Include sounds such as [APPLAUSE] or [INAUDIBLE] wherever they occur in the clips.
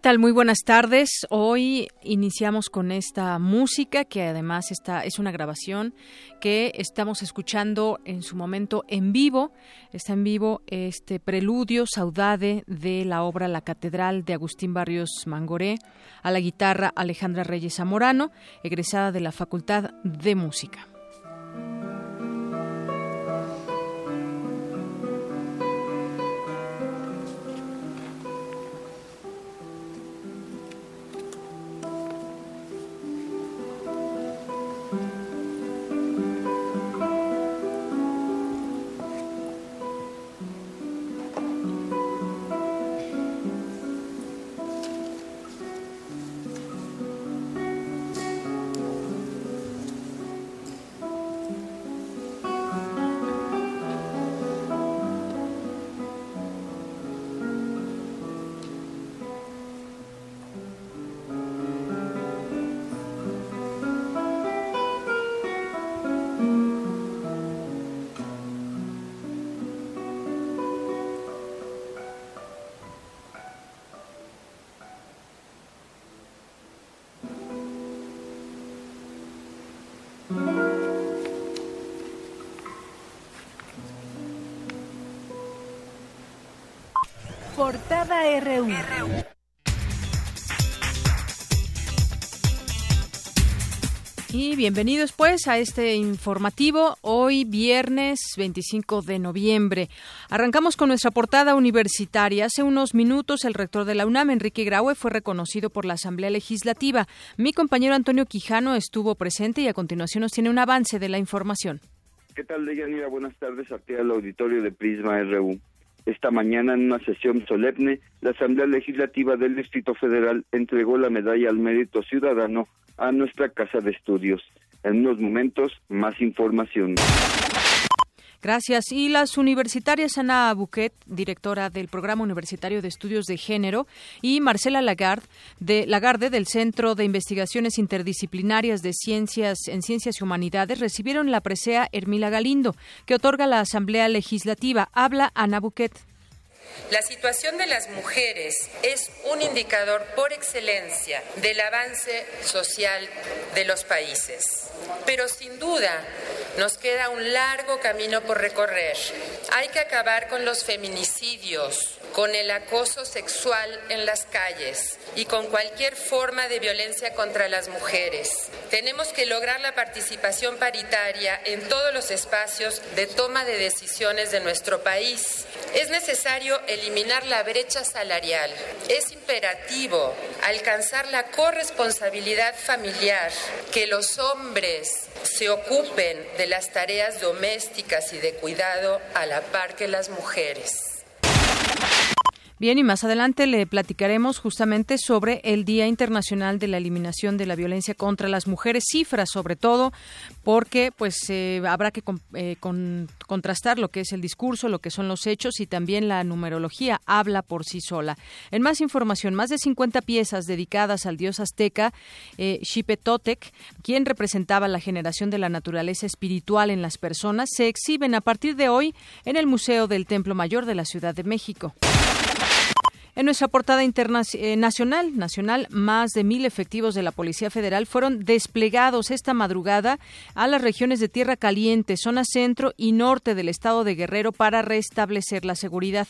Tal? Muy buenas tardes. Hoy iniciamos con esta música que además está, es una grabación que estamos escuchando en su momento en vivo. Está en vivo este preludio saudade de la obra La Catedral de Agustín Barrios Mangoré a la guitarra Alejandra Reyes Zamorano, egresada de la Facultad de Música. RU. Y bienvenidos pues a este informativo hoy viernes 25 de noviembre. Arrancamos con nuestra portada universitaria. Hace unos minutos el rector de la UNAM, Enrique Graue, fue reconocido por la Asamblea Legislativa. Mi compañero Antonio Quijano estuvo presente y a continuación nos tiene un avance de la información. ¿Qué tal, Deyanira? Buenas tardes aquí al auditorio de Prisma RU. Esta mañana, en una sesión solemne, la Asamblea Legislativa del Distrito Federal entregó la medalla al mérito ciudadano a nuestra Casa de Estudios. En unos momentos, más información. Gracias. Y las universitarias Ana Buquet, directora del Programa Universitario de Estudios de Género, y Marcela Lagarde, de, Lagarde del Centro de Investigaciones Interdisciplinarias de Ciencias en Ciencias y Humanidades, recibieron la presea Hermila Galindo, que otorga la Asamblea Legislativa. Habla Ana Buquet. La situación de las mujeres es un indicador por excelencia del avance social de los países. Pero sin duda nos queda un largo camino por recorrer. Hay que acabar con los feminicidios, con el acoso sexual en las calles y con cualquier forma de violencia contra las mujeres. Tenemos que lograr la participación paritaria en todos los espacios de toma de decisiones de nuestro país. Es necesario eliminar la brecha salarial. Es imperativo alcanzar la corresponsabilidad familiar, que los hombres se ocupen de las tareas domésticas y de cuidado a la par que las mujeres. Bien, y más adelante le platicaremos justamente sobre el Día Internacional de la Eliminación de la Violencia contra las Mujeres, cifras sobre todo, porque pues eh, habrá que eh, contrastar lo que es el discurso, lo que son los hechos y también la numerología habla por sí sola. En más información, más de 50 piezas dedicadas al dios azteca eh, Xipetotec, quien representaba la generación de la naturaleza espiritual en las personas, se exhiben a partir de hoy en el Museo del Templo Mayor de la Ciudad de México. En nuestra portada internacional, eh, nacional, más de mil efectivos de la Policía Federal fueron desplegados esta madrugada a las regiones de Tierra Caliente, zona centro y norte del estado de Guerrero para restablecer la seguridad.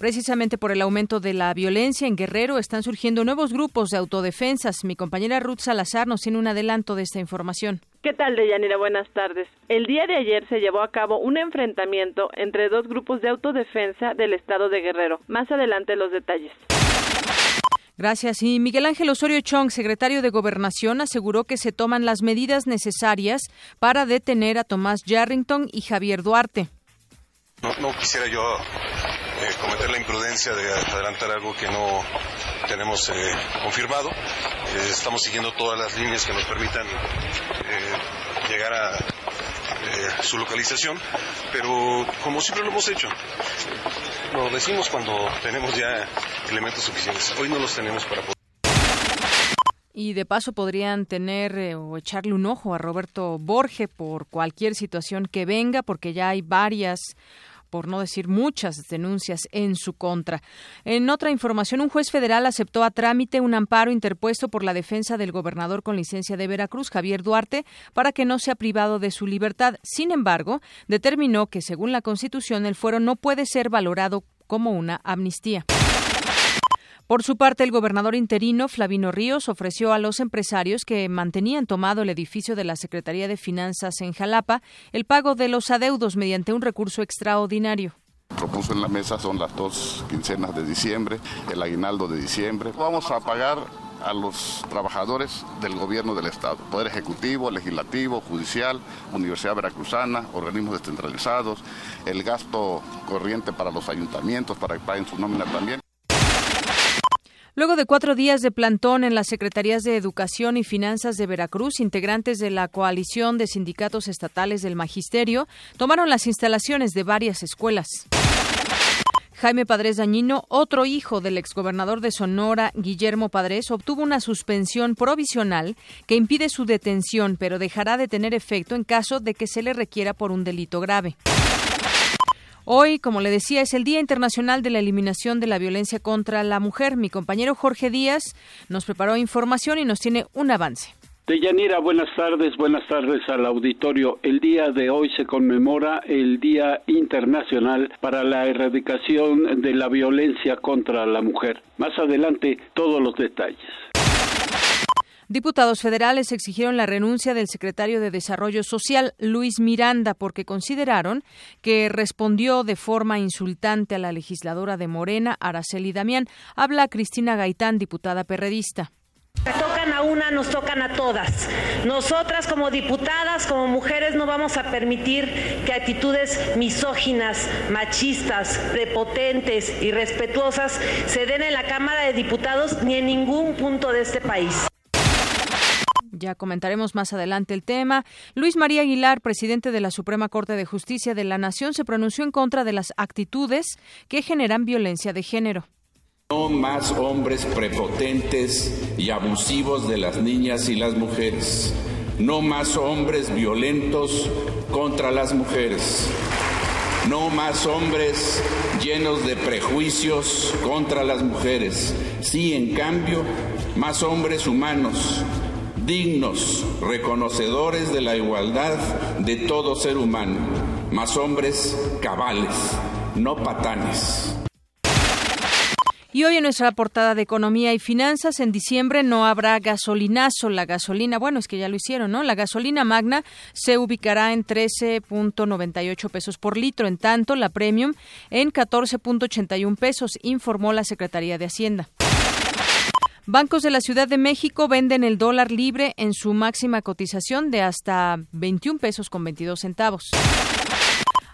Precisamente por el aumento de la violencia en Guerrero están surgiendo nuevos grupos de autodefensas. Mi compañera Ruth Salazar nos tiene un adelanto de esta información. ¿Qué tal, Deyanira? Buenas tardes. El día de ayer se llevó a cabo un enfrentamiento entre dos grupos de autodefensa del estado de Guerrero. Más adelante los detalles. Gracias. Y Miguel Ángel Osorio Chong, secretario de Gobernación, aseguró que se toman las medidas necesarias para detener a Tomás Yarrington y Javier Duarte. No, quisiera yo eh, cometer la imprudencia de adelantar algo que no tenemos eh, confirmado. Eh, estamos siguiendo todas las líneas que nos permitan llegar a su localización, pero como siempre lo hemos hecho, lo decimos cuando tenemos ya elementos suficientes. Hoy no los tenemos para poder. Y de paso podrían tener o echarle un ojo a Roberto Borge por cualquier situación que venga, porque ya hay varias por no decir muchas denuncias en su contra. En otra información, un juez federal aceptó a trámite un amparo interpuesto por la defensa del gobernador con licencia de Veracruz, Javier Duarte, para que no sea privado de su libertad. Sin embargo, determinó que, según la Constitución, el fuero no puede ser valorado como una amnistía. Por su parte, el gobernador interino, Flavino Ríos, ofreció a los empresarios que mantenían tomado el edificio de la Secretaría de Finanzas en Jalapa el pago de los adeudos mediante un recurso extraordinario propuso en la mesa son las dos quincenas de diciembre, el aguinaldo de diciembre. Vamos a pagar a los trabajadores del gobierno del Estado, Poder Ejecutivo, Legislativo, Judicial, Universidad Veracruzana, organismos descentralizados, el gasto corriente para los ayuntamientos para que paguen su nómina también. Luego de cuatro días de plantón en las Secretarías de Educación y Finanzas de Veracruz, integrantes de la coalición de sindicatos estatales del Magisterio tomaron las instalaciones de varias escuelas. Jaime Padres Dañino, otro hijo del exgobernador de Sonora, Guillermo Padres, obtuvo una suspensión provisional que impide su detención, pero dejará de tener efecto en caso de que se le requiera por un delito grave. Hoy, como le decía, es el Día Internacional de la Eliminación de la Violencia contra la Mujer. Mi compañero Jorge Díaz nos preparó información y nos tiene un avance. Deyanira, buenas tardes, buenas tardes al auditorio. El día de hoy se conmemora el Día Internacional para la Erradicación de la Violencia contra la Mujer. Más adelante, todos los detalles. Diputados federales exigieron la renuncia del secretario de Desarrollo Social, Luis Miranda, porque consideraron que respondió de forma insultante a la legisladora de Morena, Araceli Damián. Habla Cristina Gaitán, diputada perredista. Tocan a una, nos tocan a todas. Nosotras como diputadas, como mujeres, no vamos a permitir que actitudes misóginas, machistas, prepotentes, irrespetuosas se den en la Cámara de Diputados ni en ningún punto de este país. Ya comentaremos más adelante el tema. Luis María Aguilar, presidente de la Suprema Corte de Justicia de la Nación, se pronunció en contra de las actitudes que generan violencia de género. No más hombres prepotentes y abusivos de las niñas y las mujeres. No más hombres violentos contra las mujeres. No más hombres llenos de prejuicios contra las mujeres. Sí, en cambio, más hombres humanos dignos, reconocedores de la igualdad de todo ser humano, más hombres cabales, no patanes. Y hoy en nuestra portada de Economía y Finanzas, en diciembre no habrá gasolinazo. La gasolina, bueno, es que ya lo hicieron, ¿no? La gasolina magna se ubicará en 13.98 pesos por litro, en tanto la premium en 14.81 pesos, informó la Secretaría de Hacienda. Bancos de la Ciudad de México venden el dólar libre en su máxima cotización de hasta 21 pesos con 22 centavos.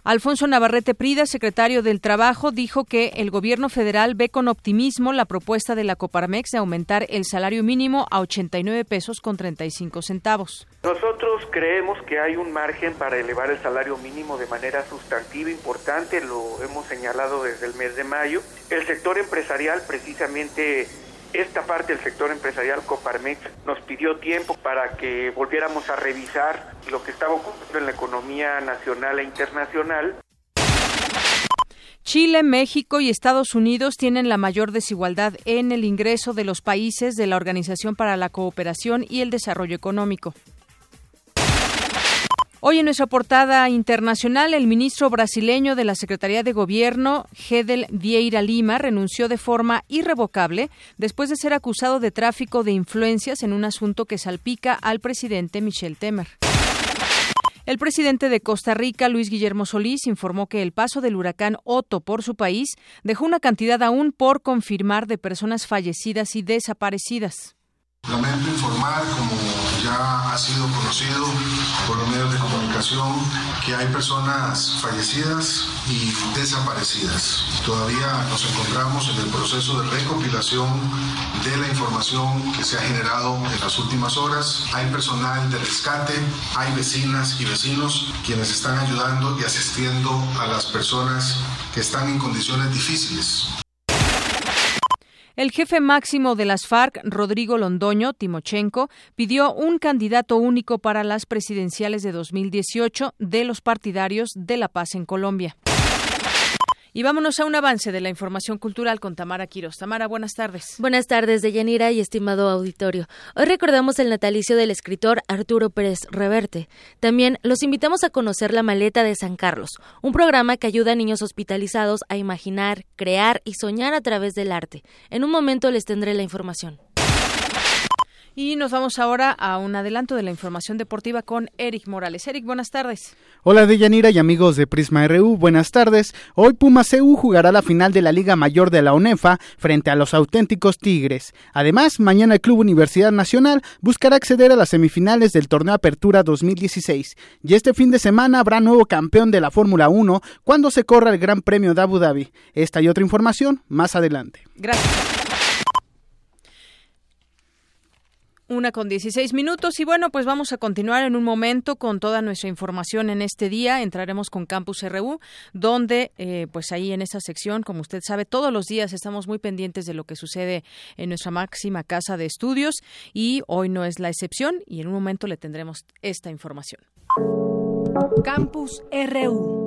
Alfonso Navarrete Prida, secretario del Trabajo, dijo que el gobierno federal ve con optimismo la propuesta de la Coparmex de aumentar el salario mínimo a 89 pesos con 35 centavos. Nosotros creemos que hay un margen para elevar el salario mínimo de manera sustantiva importante, lo hemos señalado desde el mes de mayo. El sector empresarial precisamente esta parte del sector empresarial Coparmex nos pidió tiempo para que volviéramos a revisar lo que estaba ocurriendo en la economía nacional e internacional Chile, México y Estados Unidos tienen la mayor desigualdad en el ingreso de los países de la Organización para la Cooperación y el Desarrollo Económico. Hoy en nuestra portada internacional, el ministro brasileño de la Secretaría de Gobierno, Gedel Vieira Lima, renunció de forma irrevocable después de ser acusado de tráfico de influencias en un asunto que salpica al presidente Michel Temer. El presidente de Costa Rica, Luis Guillermo Solís, informó que el paso del huracán Otto por su país dejó una cantidad aún por confirmar de personas fallecidas y desaparecidas. Lamento informar, como ya ha sido conocido por los medios de comunicación, que hay personas fallecidas y desaparecidas. Todavía nos encontramos en el proceso de recopilación de la información que se ha generado en las últimas horas. Hay personal de rescate, hay vecinas y vecinos quienes están ayudando y asistiendo a las personas que están en condiciones difíciles. El jefe máximo de las FARC, Rodrigo Londoño Timochenko, pidió un candidato único para las presidenciales de 2018 de los partidarios de la paz en Colombia. Y vámonos a un avance de la información cultural con Tamara Quiros. Tamara, buenas tardes. Buenas tardes, Deyanira y estimado auditorio. Hoy recordamos el natalicio del escritor Arturo Pérez Reverte. También los invitamos a conocer La Maleta de San Carlos, un programa que ayuda a niños hospitalizados a imaginar, crear y soñar a través del arte. En un momento les tendré la información. Y nos vamos ahora a un adelanto de la información deportiva con Eric Morales. Eric, buenas tardes. Hola Deyanira y amigos de Prisma RU, buenas tardes. Hoy Puma CU jugará la final de la Liga Mayor de la UNEFA frente a los auténticos Tigres. Además, mañana el Club Universidad Nacional buscará acceder a las semifinales del Torneo Apertura 2016. Y este fin de semana habrá nuevo campeón de la Fórmula 1 cuando se corra el Gran Premio de Abu Dhabi. Esta y otra información más adelante. Gracias. Una con 16 minutos y bueno, pues vamos a continuar en un momento con toda nuestra información en este día. Entraremos con Campus RU, donde eh, pues ahí en esta sección, como usted sabe, todos los días estamos muy pendientes de lo que sucede en nuestra máxima casa de estudios y hoy no es la excepción y en un momento le tendremos esta información. Campus RU.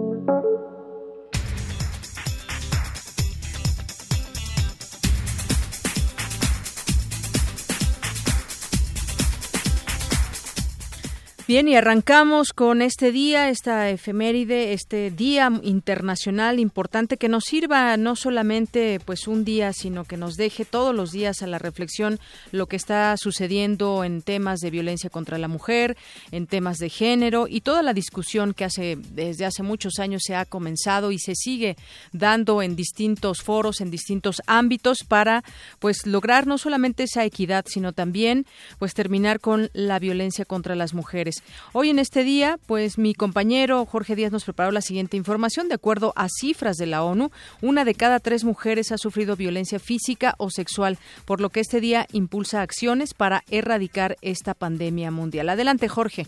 Bien, y arrancamos con este día, esta efeméride, este día internacional importante que nos sirva no solamente pues un día, sino que nos deje todos los días a la reflexión lo que está sucediendo en temas de violencia contra la mujer, en temas de género y toda la discusión que hace desde hace muchos años se ha comenzado y se sigue dando en distintos foros, en distintos ámbitos para pues lograr no solamente esa equidad, sino también pues terminar con la violencia contra las mujeres. Hoy en este día, pues mi compañero Jorge Díaz nos preparó la siguiente información. De acuerdo a cifras de la ONU, una de cada tres mujeres ha sufrido violencia física o sexual, por lo que este día impulsa acciones para erradicar esta pandemia mundial. Adelante, Jorge.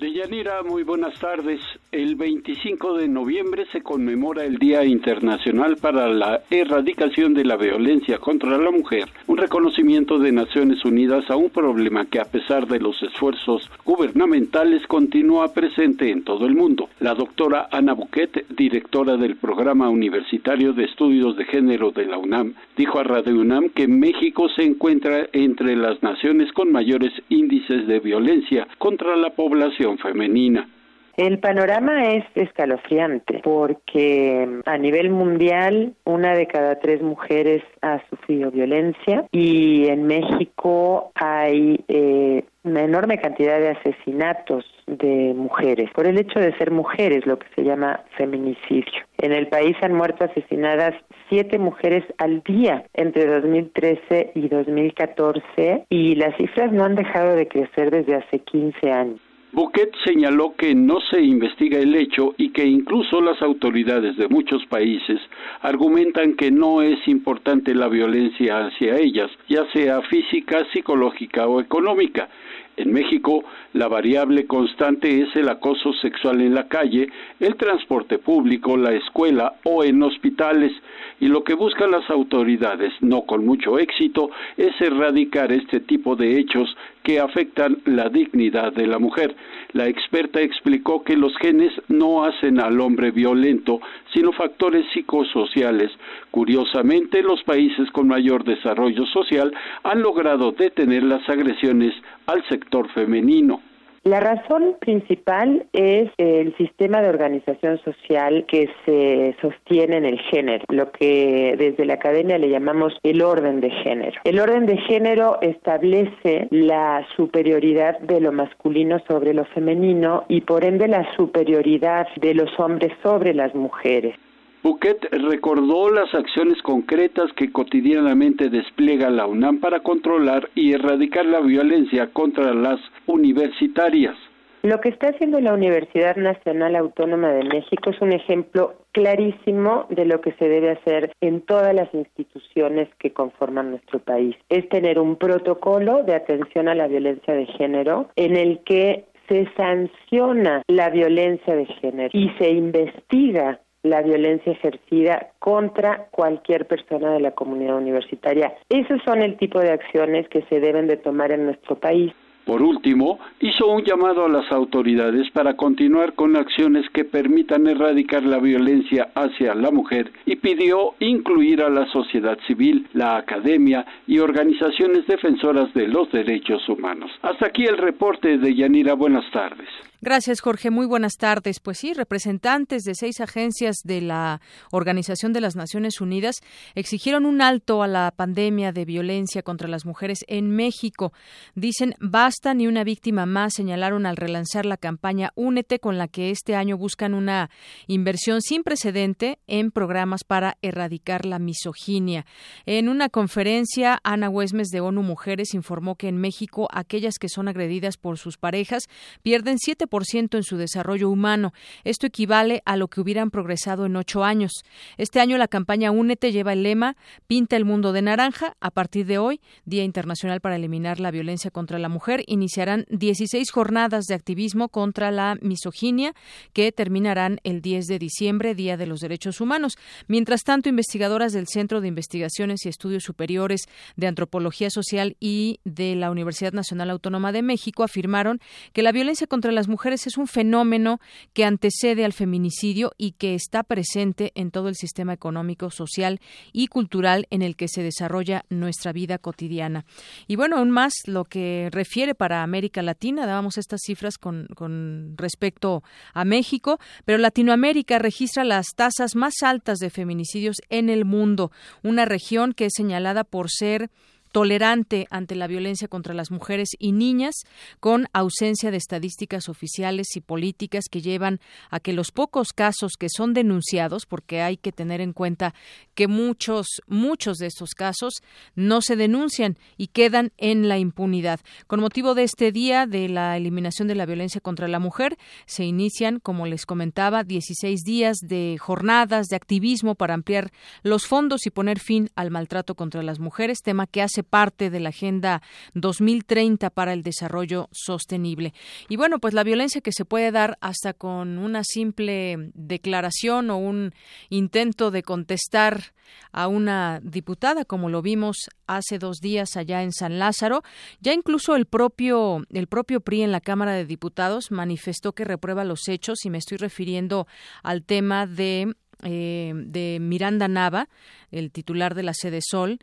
Deyanira, muy buenas tardes. El 25 de noviembre se conmemora el Día Internacional para la Erradicación de la Violencia contra la Mujer, un reconocimiento de Naciones Unidas a un problema que a pesar de los esfuerzos gubernamentales continúa presente en todo el mundo. La doctora Ana Buquet, directora del Programa Universitario de Estudios de Género de la UNAM, dijo a Radio UNAM que México se encuentra entre las naciones con mayores índices de violencia contra la población femenina. El panorama es escalofriante porque a nivel mundial una de cada tres mujeres ha sufrido violencia y en México hay eh, una enorme cantidad de asesinatos de mujeres por el hecho de ser mujeres, lo que se llama feminicidio. En el país han muerto asesinadas siete mujeres al día entre 2013 y 2014 y las cifras no han dejado de crecer desde hace 15 años. Bouquet señaló que no se investiga el hecho y que incluso las autoridades de muchos países argumentan que no es importante la violencia hacia ellas, ya sea física, psicológica o económica. En México, la variable constante es el acoso sexual en la calle, el transporte público, la escuela o en hospitales, y lo que buscan las autoridades, no con mucho éxito, es erradicar este tipo de hechos que afectan la dignidad de la mujer. La experta explicó que los genes no hacen al hombre violento, sino factores psicosociales. Curiosamente, los países con mayor desarrollo social han logrado detener las agresiones al sector femenino. La razón principal es el sistema de organización social que se sostiene en el género, lo que desde la academia le llamamos el orden de género. El orden de género establece la superioridad de lo masculino sobre lo femenino y por ende la superioridad de los hombres sobre las mujeres. Bouquet recordó las acciones concretas que cotidianamente despliega la UNAM para controlar y erradicar la violencia contra las universitarias. Lo que está haciendo la Universidad Nacional Autónoma de México es un ejemplo clarísimo de lo que se debe hacer en todas las instituciones que conforman nuestro país. Es tener un protocolo de atención a la violencia de género en el que se sanciona la violencia de género y se investiga la violencia ejercida contra cualquier persona de la comunidad universitaria. Esos son el tipo de acciones que se deben de tomar en nuestro país. Por último, hizo un llamado a las autoridades para continuar con acciones que permitan erradicar la violencia hacia la mujer y pidió incluir a la sociedad civil, la academia y organizaciones defensoras de los derechos humanos. Hasta aquí el reporte de Yanira. Buenas tardes. Gracias, Jorge. Muy buenas tardes. Pues sí, representantes de seis agencias de la Organización de las Naciones Unidas exigieron un alto a la pandemia de violencia contra las mujeres en México. Dicen, basta ni una víctima más, señalaron al relanzar la campaña Únete, con la que este año buscan una inversión sin precedente en programas para erradicar la misoginia. En una conferencia, Ana Huesmes de ONU Mujeres informó que en México aquellas que son agredidas por sus parejas pierden siete en su desarrollo humano. Esto equivale a lo que hubieran progresado en ocho años. Este año la campaña Únete lleva el lema Pinta el mundo de naranja. A partir de hoy, Día Internacional para Eliminar la Violencia contra la Mujer, iniciarán 16 jornadas de activismo contra la misoginia que terminarán el 10 de diciembre, Día de los Derechos Humanos. Mientras tanto, investigadoras del Centro de Investigaciones y Estudios Superiores de Antropología Social y de la Universidad Nacional Autónoma de México afirmaron que la violencia contra las mujeres mujeres es un fenómeno que antecede al feminicidio y que está presente en todo el sistema económico, social y cultural en el que se desarrolla nuestra vida cotidiana. Y bueno, aún más lo que refiere para América Latina, dábamos estas cifras con, con respecto a México, pero Latinoamérica registra las tasas más altas de feminicidios en el mundo, una región que es señalada por ser tolerante ante la violencia contra las mujeres y niñas, con ausencia de estadísticas oficiales y políticas que llevan a que los pocos casos que son denunciados, porque hay que tener en cuenta que muchos, muchos de estos casos no se denuncian y quedan en la impunidad. Con motivo de este día de la eliminación de la violencia contra la mujer, se inician, como les comentaba, 16 días de jornadas de activismo para ampliar los fondos y poner fin al maltrato contra las mujeres, tema que hace parte de la Agenda 2030 para el Desarrollo Sostenible. Y bueno, pues la violencia que se puede dar hasta con una simple declaración o un intento de contestar a una diputada, como lo vimos hace dos días allá en San Lázaro. Ya incluso el propio, el propio PRI en la Cámara de Diputados manifestó que reprueba los hechos y me estoy refiriendo al tema de eh, de Miranda Nava, el titular de la sede Sol,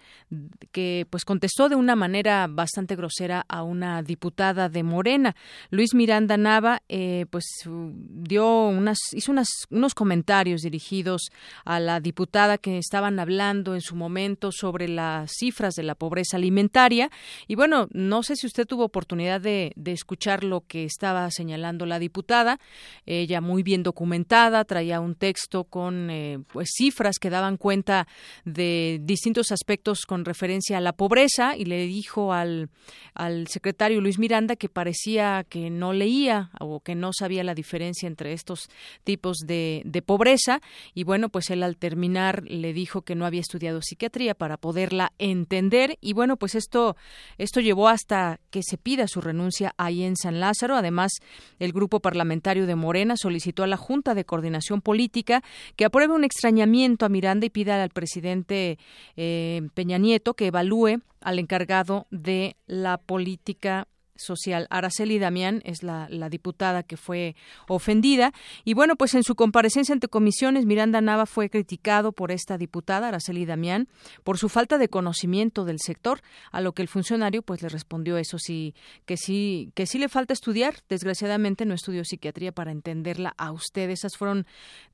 que pues contestó de una manera bastante grosera a una diputada de Morena. Luis Miranda Nava eh, pues dio unas hizo unas, unos comentarios dirigidos a la diputada que estaban hablando en su momento sobre las cifras de la pobreza alimentaria y bueno no sé si usted tuvo oportunidad de, de escuchar lo que estaba señalando la diputada ella muy bien documentada traía un texto con eh, pues cifras que daban cuenta de distintos aspectos con referencia a la pobreza y le dijo al, al secretario Luis Miranda que parecía que no leía o que no sabía la diferencia entre estos tipos de, de pobreza. Y bueno pues él al terminar le dijo que no había estudiado psiquiatría para poderla entender. Y bueno pues esto esto llevó hasta que se pida su renuncia ahí en San Lázaro. Además el grupo parlamentario de Morena solicitó a la Junta de Coordinación Política que apruebe un extrañamiento a Miranda y pida al presidente eh, Peña Nieto que evalúe al encargado de la política social. Araceli Damián es la, la, diputada que fue ofendida. Y bueno, pues en su comparecencia ante comisiones, Miranda Nava fue criticado por esta diputada, Araceli Damián, por su falta de conocimiento del sector, a lo que el funcionario pues le respondió eso sí, que sí, que sí le falta estudiar. Desgraciadamente no estudió psiquiatría para entenderla a usted. Esas fueron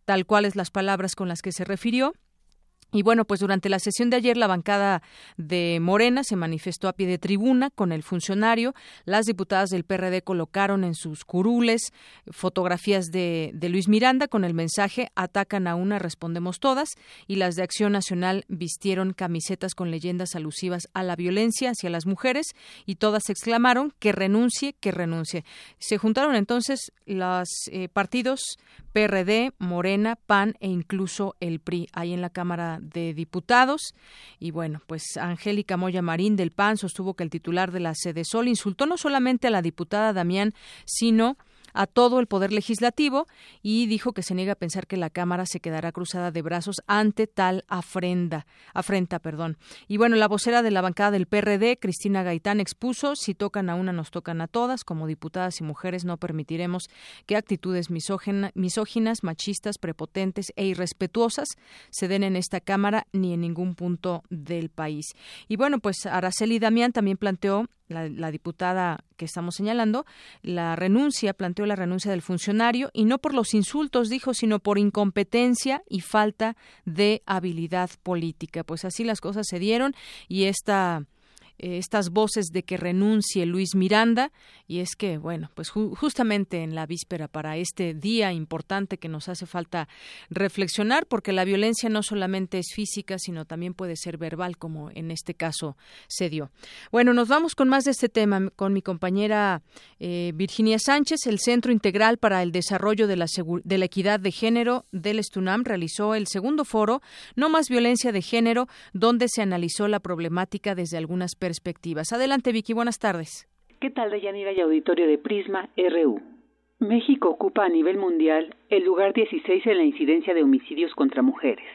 tal cuales las palabras con las que se refirió. Y bueno, pues durante la sesión de ayer la bancada de Morena se manifestó a pie de tribuna con el funcionario. Las diputadas del PRD colocaron en sus curules fotografías de, Luis Miranda con el mensaje atacan a una, respondemos todas. Y las de Acción Nacional vistieron camisetas con leyendas alusivas a la violencia hacia las mujeres y todas exclamaron que renuncie, que renuncie. Se juntaron entonces los eh, partidos PRD, Morena, PAN e incluso el PRI ahí en la Cámara de Diputados. Y bueno, pues Angélica Moya Marín del PAN sostuvo que el titular de la sede Sol insultó no solamente a la diputada Damián, sino a todo el poder legislativo y dijo que se niega a pensar que la Cámara se quedará cruzada de brazos ante tal afrenda, afrenta. Perdón. Y bueno, la vocera de la bancada del PRD, Cristina Gaitán, expuso, si tocan a una, nos tocan a todas. Como diputadas y mujeres no permitiremos que actitudes misóginas, machistas, prepotentes e irrespetuosas se den en esta Cámara ni en ningún punto del país. Y bueno, pues Araceli Damián también planteó la, diputada que estamos señalando, la renuncia, planteó la renuncia del funcionario y no por los insultos, dijo, sino por incompetencia y falta de habilidad política. Pues así las cosas se dieron y esta eh, estas voces de que renuncie Luis Miranda. Y es que bueno pues justamente en la víspera para este día importante que nos hace falta reflexionar porque la violencia no solamente es física sino también puede ser verbal como en este caso se dio. Bueno nos vamos con más de este tema con mi compañera eh, Virginia Sánchez. El Centro Integral para el Desarrollo de la, de la Equidad de Género del Estunam realizó el segundo foro no más violencia de género donde se analizó la problemática desde algunas perspectivas. Adelante, Vicky, buenas tardes. ¿Qué tal, Deyanira y auditorio de Prisma RU? México ocupa a nivel mundial el lugar 16 en la incidencia de homicidios contra mujeres.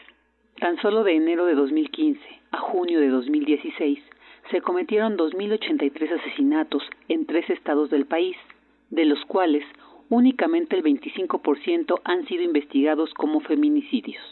Tan solo de enero de 2015 a junio de 2016 se cometieron 2.083 asesinatos en tres estados del país, de los cuales únicamente el 25% han sido investigados como feminicidios.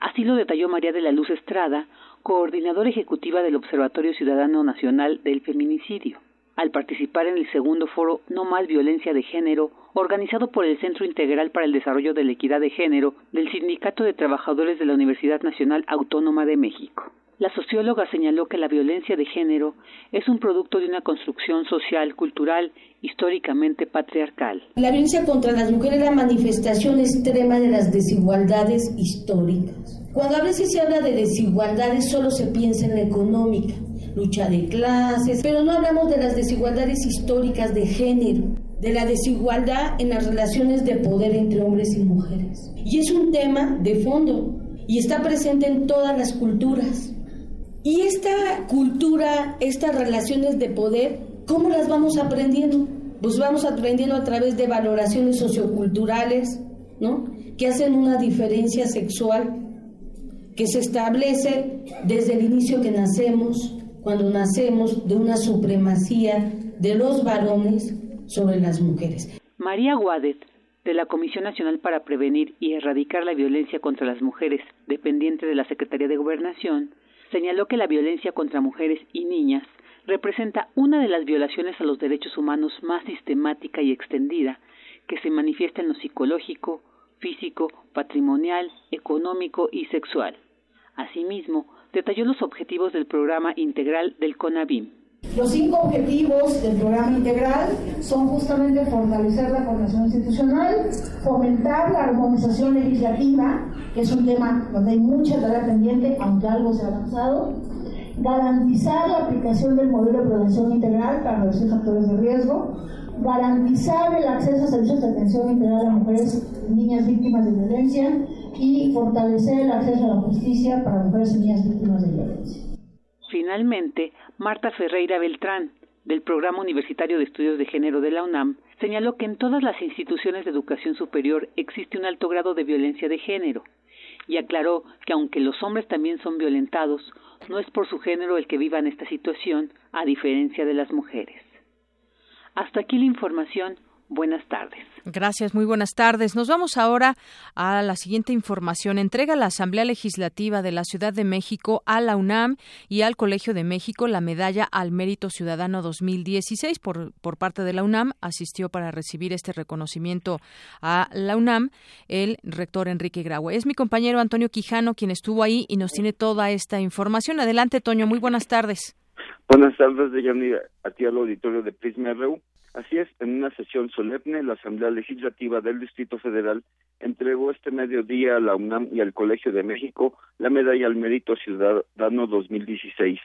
Así lo detalló María de la Luz Estrada, coordinadora ejecutiva del Observatorio Ciudadano Nacional del Feminicidio, al participar en el segundo foro No más violencia de género, organizado por el Centro Integral para el Desarrollo de la Equidad de Género del Sindicato de Trabajadores de la Universidad Nacional Autónoma de México. La socióloga señaló que la violencia de género es un producto de una construcción social, cultural, históricamente patriarcal. La violencia contra las mujeres es la manifestación extrema de las desigualdades históricas. Cuando a veces se habla de desigualdades solo se piensa en la económica, lucha de clases, pero no hablamos de las desigualdades históricas de género, de la desigualdad en las relaciones de poder entre hombres y mujeres. Y es un tema de fondo y está presente en todas las culturas. Y esta cultura, estas relaciones de poder, ¿cómo las vamos aprendiendo? Pues vamos aprendiendo a través de valoraciones socioculturales, ¿no? Que hacen una diferencia sexual que se establece desde el inicio que nacemos, cuando nacemos de una supremacía de los varones sobre las mujeres. María Guadet, de la Comisión Nacional para Prevenir y Erradicar la Violencia contra las Mujeres, dependiente de la Secretaría de Gobernación, señaló que la violencia contra mujeres y niñas representa una de las violaciones a los derechos humanos más sistemática y extendida, que se manifiesta en lo psicológico, físico, patrimonial, económico y sexual. Asimismo, detalló los objetivos del programa integral del CONAVIM. Los cinco objetivos del programa integral son justamente fortalecer la formación institucional, fomentar la armonización legislativa, que es un tema donde hay mucha tarea pendiente, aunque algo se ha avanzado, garantizar la aplicación del modelo de prevención integral para reducir factores de riesgo, garantizar el acceso a servicios de atención integral a mujeres y niñas víctimas de violencia y fortalecer el acceso a la justicia para mujeres y niñas víctimas de violencia. Finalmente, Marta Ferreira Beltrán, del Programa Universitario de Estudios de Género de la UNAM, señaló que en todas las instituciones de educación superior existe un alto grado de violencia de género y aclaró que aunque los hombres también son violentados, no es por su género el que vivan esta situación, a diferencia de las mujeres. Hasta aquí la información. Buenas tardes. Gracias, muy buenas tardes. Nos vamos ahora a la siguiente información. Entrega la Asamblea Legislativa de la Ciudad de México a la UNAM y al Colegio de México la medalla al Mérito Ciudadano 2016 por, por parte de la UNAM. Asistió para recibir este reconocimiento a la UNAM el rector Enrique Graue. Es mi compañero Antonio Quijano quien estuvo ahí y nos tiene toda esta información. Adelante, Toño. Muy buenas tardes. Buenas tardes, Deyanira, a ti al auditorio de Prisma RU. Así es, en una sesión solemne, la Asamblea Legislativa del Distrito Federal entregó este mediodía a la UNAM y al Colegio de México la Medalla al Mérito Ciudadano 2016.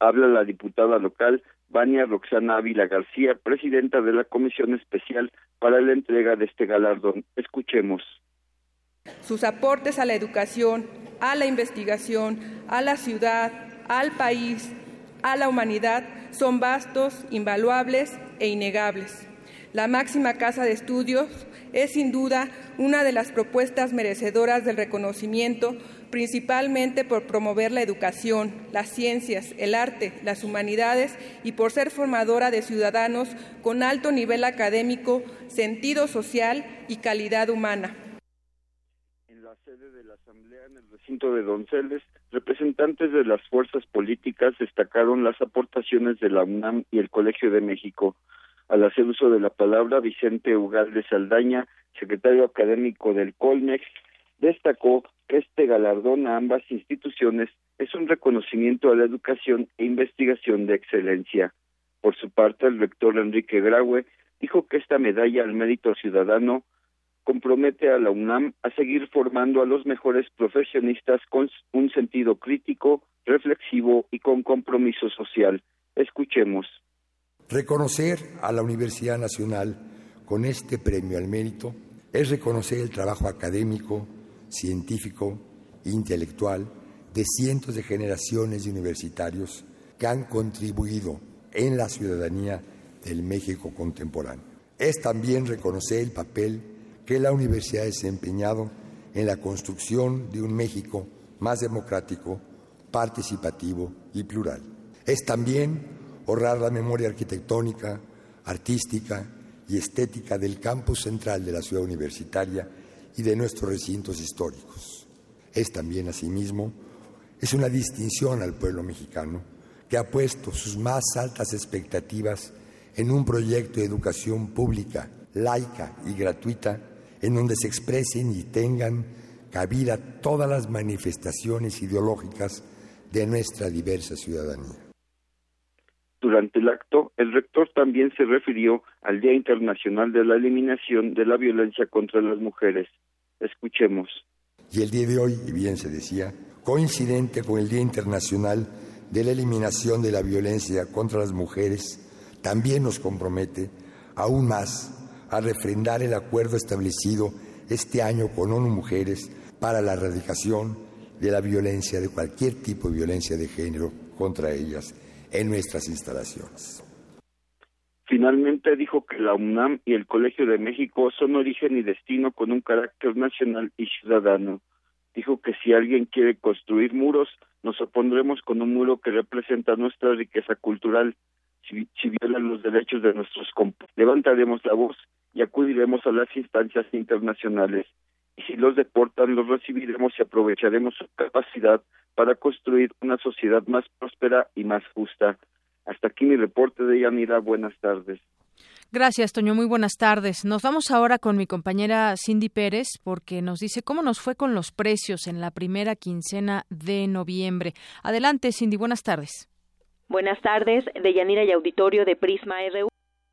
Habla la diputada local, Vania Roxana Ávila García, presidenta de la Comisión Especial para la entrega de este galardón. Escuchemos. Sus aportes a la educación, a la investigación, a la ciudad, al país, a la humanidad son vastos, invaluables e innegables. La máxima casa de estudios es sin duda una de las propuestas merecedoras del reconocimiento, principalmente por promover la educación, las ciencias, el arte, las humanidades y por ser formadora de ciudadanos con alto nivel académico, sentido social y calidad humana. En la sede de la Asamblea en el recinto de representantes de las fuerzas políticas destacaron las aportaciones de la UNAM y el Colegio de México. Al hacer uso de la palabra, Vicente Ugalde Saldaña, secretario académico del Colmex, destacó que este galardón a ambas instituciones es un reconocimiento a la educación e investigación de excelencia. Por su parte, el rector Enrique Graue dijo que esta medalla al mérito ciudadano compromete a la UNAM a seguir formando a los mejores profesionistas con un sentido crítico, reflexivo y con compromiso social. Escuchemos. Reconocer a la Universidad Nacional con este premio al mérito es reconocer el trabajo académico, científico e intelectual de cientos de generaciones de universitarios que han contribuido en la ciudadanía del México contemporáneo. Es también reconocer el papel que la universidad ha desempeñado en la construcción de un México más democrático, participativo y plural. Es también honrar la memoria arquitectónica, artística y estética del campus central de la ciudad universitaria y de nuestros recintos históricos. Es también, asimismo, es una distinción al pueblo mexicano que ha puesto sus más altas expectativas en un proyecto de educación pública, laica y gratuita en donde se expresen y tengan cabida todas las manifestaciones ideológicas de nuestra diversa ciudadanía. Durante el acto, el rector también se refirió al Día Internacional de la Eliminación de la Violencia contra las Mujeres. Escuchemos. Y el día de hoy, y bien se decía, coincidente con el Día Internacional de la Eliminación de la Violencia contra las Mujeres, también nos compromete aún más a refrendar el acuerdo establecido este año con ONU Mujeres para la erradicación de la violencia, de cualquier tipo de violencia de género contra ellas en nuestras instalaciones. Finalmente dijo que la UNAM y el Colegio de México son origen y destino con un carácter nacional y ciudadano. Dijo que si alguien quiere construir muros, nos opondremos con un muro que representa nuestra riqueza cultural. Si, violan los derechos de nuestros compañeros, levantaremos la voz y acudiremos a las instancias internacionales. Y si los deportan, los recibiremos y aprovecharemos su capacidad para construir una sociedad más próspera y más justa. Hasta aquí mi reporte de Yanira. Buenas tardes. Gracias, Toño. Muy buenas tardes. Nos vamos ahora con mi compañera Cindy Pérez porque nos dice cómo nos fue con los precios en la primera quincena de noviembre. Adelante, Cindy. Buenas tardes. Buenas tardes, de Yanira y Auditorio de Prisma RU.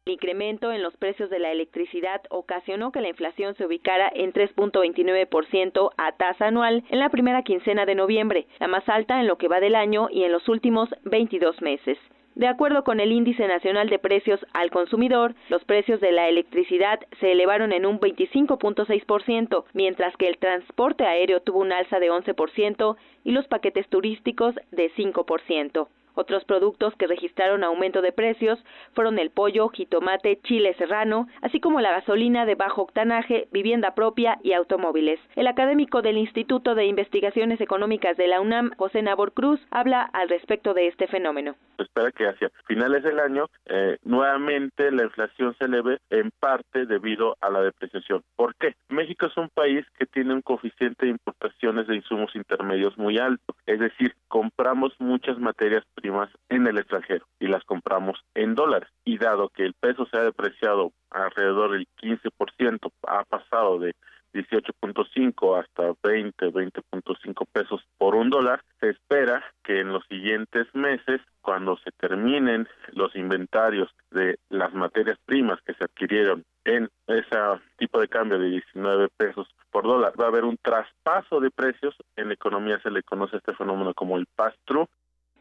El incremento en los precios de la electricidad ocasionó que la inflación se ubicara en 3.29% a tasa anual en la primera quincena de noviembre, la más alta en lo que va del año y en los últimos 22 meses. De acuerdo con el Índice Nacional de Precios al Consumidor, los precios de la electricidad se elevaron en un 25.6%, mientras que el transporte aéreo tuvo un alza de 11% y los paquetes turísticos de 5%. Otros productos que registraron aumento de precios fueron el pollo, jitomate, chile serrano, así como la gasolina de bajo octanaje, vivienda propia y automóviles. El académico del Instituto de Investigaciones Económicas de la UNAM, José Nabor Cruz, habla al respecto de este fenómeno. Espera que hacia finales del año eh, nuevamente la inflación se eleve en parte debido a la depreciación. ¿Por qué? México es un país que tiene un coeficiente de importaciones de insumos intermedios muy alto, es decir, compramos muchas materias primas en el extranjero y las compramos en dólares. Y dado que el peso se ha depreciado alrededor del 15%, ha pasado de 18.5 hasta 20, 20.5 pesos por un dólar, se espera que en los siguientes meses, cuando se terminen los inventarios de las materias primas que se adquirieron en ese tipo de cambio de 19 pesos por dólar, va a haber un traspaso de precios. En economía se le conoce este fenómeno como el pass-through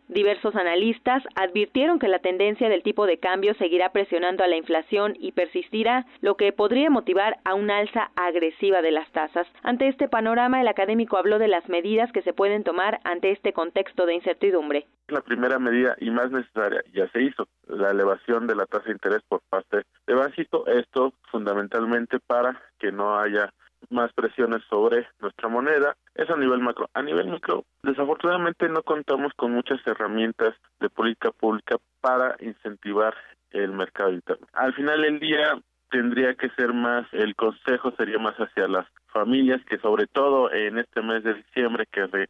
Diversos analistas advirtieron que la tendencia del tipo de cambio seguirá presionando a la inflación y persistirá, lo que podría motivar a una alza agresiva de las tasas. Ante este panorama, el académico habló de las medidas que se pueden tomar ante este contexto de incertidumbre. La primera medida y más necesaria ya se hizo, la elevación de la tasa de interés por parte de Banxico, esto fundamentalmente para que no haya más presiones sobre nuestra moneda. Es a nivel macro. A nivel micro, desafortunadamente no contamos con muchas herramientas de política pública para incentivar el mercado interno. Al final del día tendría que ser más, el consejo sería más hacia las familias que sobre todo en este mes de diciembre que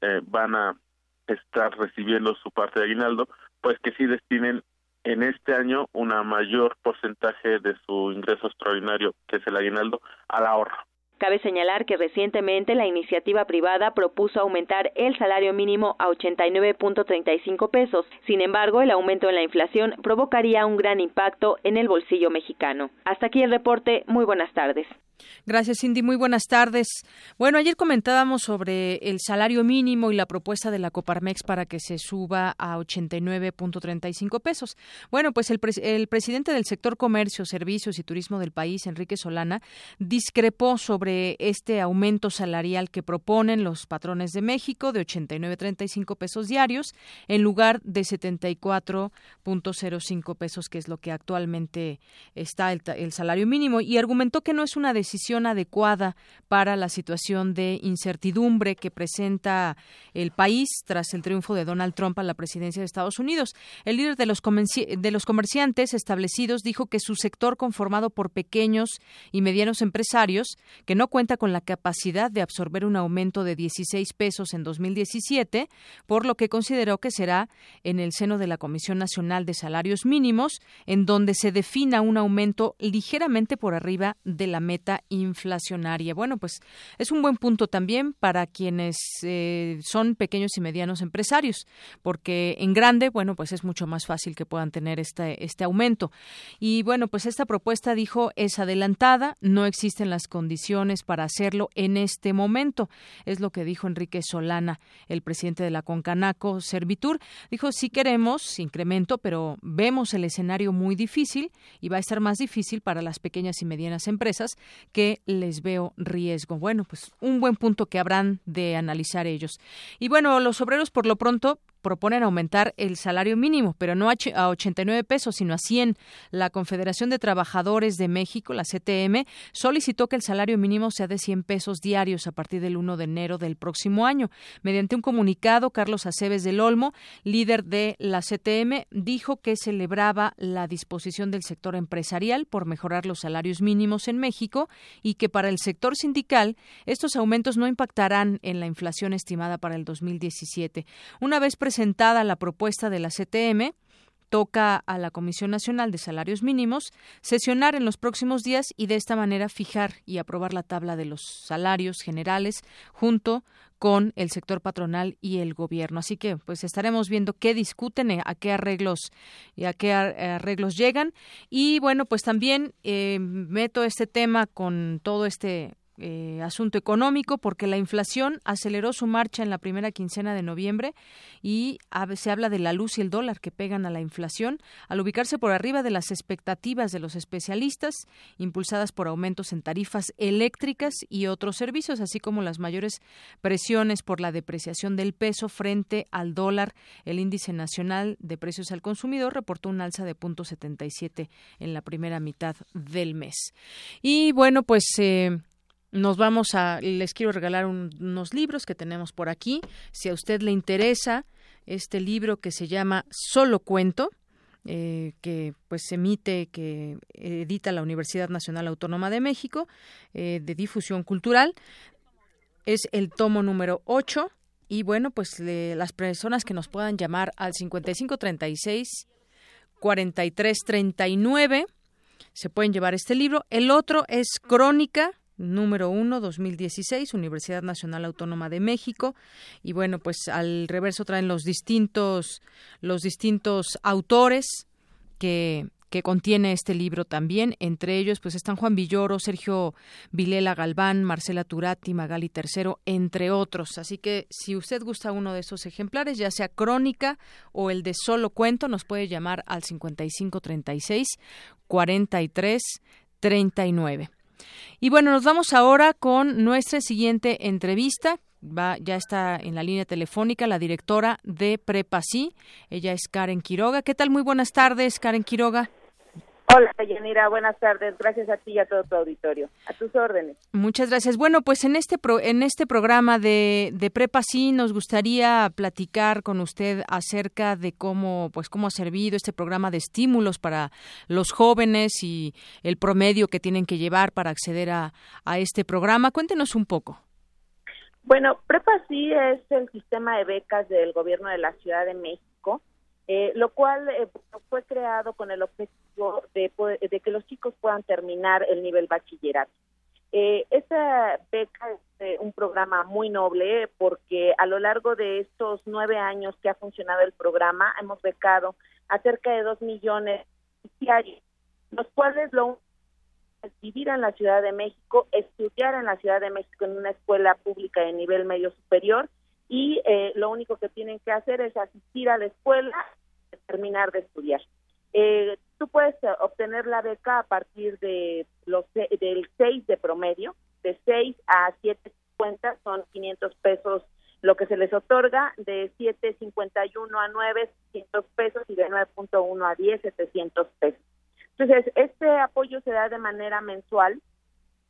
eh, van a estar recibiendo su parte de aguinaldo, pues que sí destinen en este año una mayor porcentaje de su ingreso extraordinario, que es el aguinaldo, al ahorro. Cabe señalar que recientemente la iniciativa privada propuso aumentar el salario mínimo a 89.35 pesos. Sin embargo, el aumento en la inflación provocaría un gran impacto en el bolsillo mexicano. Hasta aquí el reporte. Muy buenas tardes. Gracias, Cindy. Muy buenas tardes. Bueno, ayer comentábamos sobre el salario mínimo y la propuesta de la Coparmex para que se suba a 89.35 pesos. Bueno, pues el, el presidente del sector comercio, servicios y turismo del país, Enrique Solana, discrepó sobre este aumento salarial que proponen los patrones de México de 89.35 pesos diarios en lugar de 74.05 pesos, que es lo que actualmente está el, el salario mínimo, y argumentó que no es una decisión adecuada para la situación de incertidumbre que presenta el país tras el triunfo de Donald Trump a la presidencia de Estados Unidos. El líder de los comerciantes establecidos dijo que su sector conformado por pequeños y medianos empresarios, que no cuenta con la capacidad de absorber un aumento de 16 pesos en 2017, por lo que consideró que será en el seno de la Comisión Nacional de Salarios Mínimos, en donde se defina un aumento ligeramente por arriba de la meta inflacionaria. Bueno, pues es un buen punto también para quienes eh, son pequeños y medianos empresarios, porque en grande, bueno, pues es mucho más fácil que puedan tener este, este aumento. Y bueno, pues esta propuesta, dijo, es adelantada, no existen las condiciones para hacerlo en este momento. Es lo que dijo Enrique Solana, el presidente de la Concanaco Servitur. Dijo, sí queremos incremento, pero vemos el escenario muy difícil y va a estar más difícil para las pequeñas y medianas empresas que les veo riesgo. Bueno, pues un buen punto que habrán de analizar ellos. Y bueno, los obreros por lo pronto proponen aumentar el salario mínimo, pero no a 89 pesos, sino a 100. La Confederación de Trabajadores de México, la CTM, solicitó que el salario mínimo sea de 100 pesos diarios a partir del 1 de enero del próximo año. Mediante un comunicado, Carlos Aceves del Olmo, líder de la CTM, dijo que celebraba la disposición del sector empresarial por mejorar los salarios mínimos en México y que para el sector sindical estos aumentos no impactarán en la inflación estimada para el 2017. Una vez presentada la propuesta de la CTM, toca a la Comisión Nacional de Salarios Mínimos sesionar en los próximos días y de esta manera fijar y aprobar la tabla de los salarios generales junto con el sector patronal y el gobierno. Así que pues estaremos viendo qué discuten, eh, a qué arreglos y a qué arreglos llegan y bueno pues también eh, meto este tema con todo este eh, asunto económico porque la inflación aceleró su marcha en la primera quincena de noviembre y se habla de la luz y el dólar que pegan a la inflación al ubicarse por arriba de las expectativas de los especialistas, impulsadas por aumentos en tarifas eléctricas y otros servicios, así como las mayores presiones por la depreciación del peso frente al dólar. El índice nacional de precios al consumidor reportó un alza de 0.77 en la primera mitad del mes. Y bueno, pues eh, nos vamos a, les quiero regalar unos libros que tenemos por aquí. Si a usted le interesa este libro que se llama Solo Cuento, eh, que pues emite, que edita la Universidad Nacional Autónoma de México, eh, de difusión cultural, es el tomo número 8. Y bueno, pues las personas que nos puedan llamar al 5536 4339 se pueden llevar este libro. El otro es Crónica número 1, 2016, Universidad Nacional Autónoma de México. Y bueno, pues al reverso traen los distintos, los distintos autores que, que contiene este libro también. Entre ellos, pues están Juan Villoro, Sergio Vilela Galván, Marcela Turati, Magali Tercero, entre otros. Así que si usted gusta uno de esos ejemplares, ya sea crónica o el de solo cuento, nos puede llamar al 5536 43 39. Y bueno, nos vamos ahora con nuestra siguiente entrevista. Va, ya está en la línea telefónica la directora de Prepasí. Ella es Karen Quiroga. ¿Qué tal? Muy buenas tardes, Karen Quiroga. Hola, Yanira, buenas tardes. Gracias a ti y a todo tu auditorio. A tus órdenes. Muchas gracias. Bueno, pues en este en este programa de, de Prepa sí nos gustaría platicar con usted acerca de cómo pues cómo ha servido este programa de estímulos para los jóvenes y el promedio que tienen que llevar para acceder a, a este programa. Cuéntenos un poco. Bueno, Prepa sí es el sistema de becas del gobierno de la Ciudad de México eh, lo cual eh, fue creado con el objetivo de, de, que los chicos puedan terminar el nivel bachillerato. Eh, esta beca es un programa muy noble porque a lo largo de estos nueve años que ha funcionado el programa hemos becado a cerca de dos millones diarios, los cuales lo es vivir en la Ciudad de México, estudiar en la Ciudad de México en una escuela pública de nivel medio superior y eh, lo único que tienen que hacer es asistir a la escuela y terminar de estudiar. Eh, tú puedes eh, obtener la beca a partir de los del 6 de promedio, de 6 a 7.50 son 500 pesos lo que se les otorga, de 7.51 a 9, 600 pesos y de 9.1 a 10, 700 pesos. Entonces, este apoyo se da de manera mensual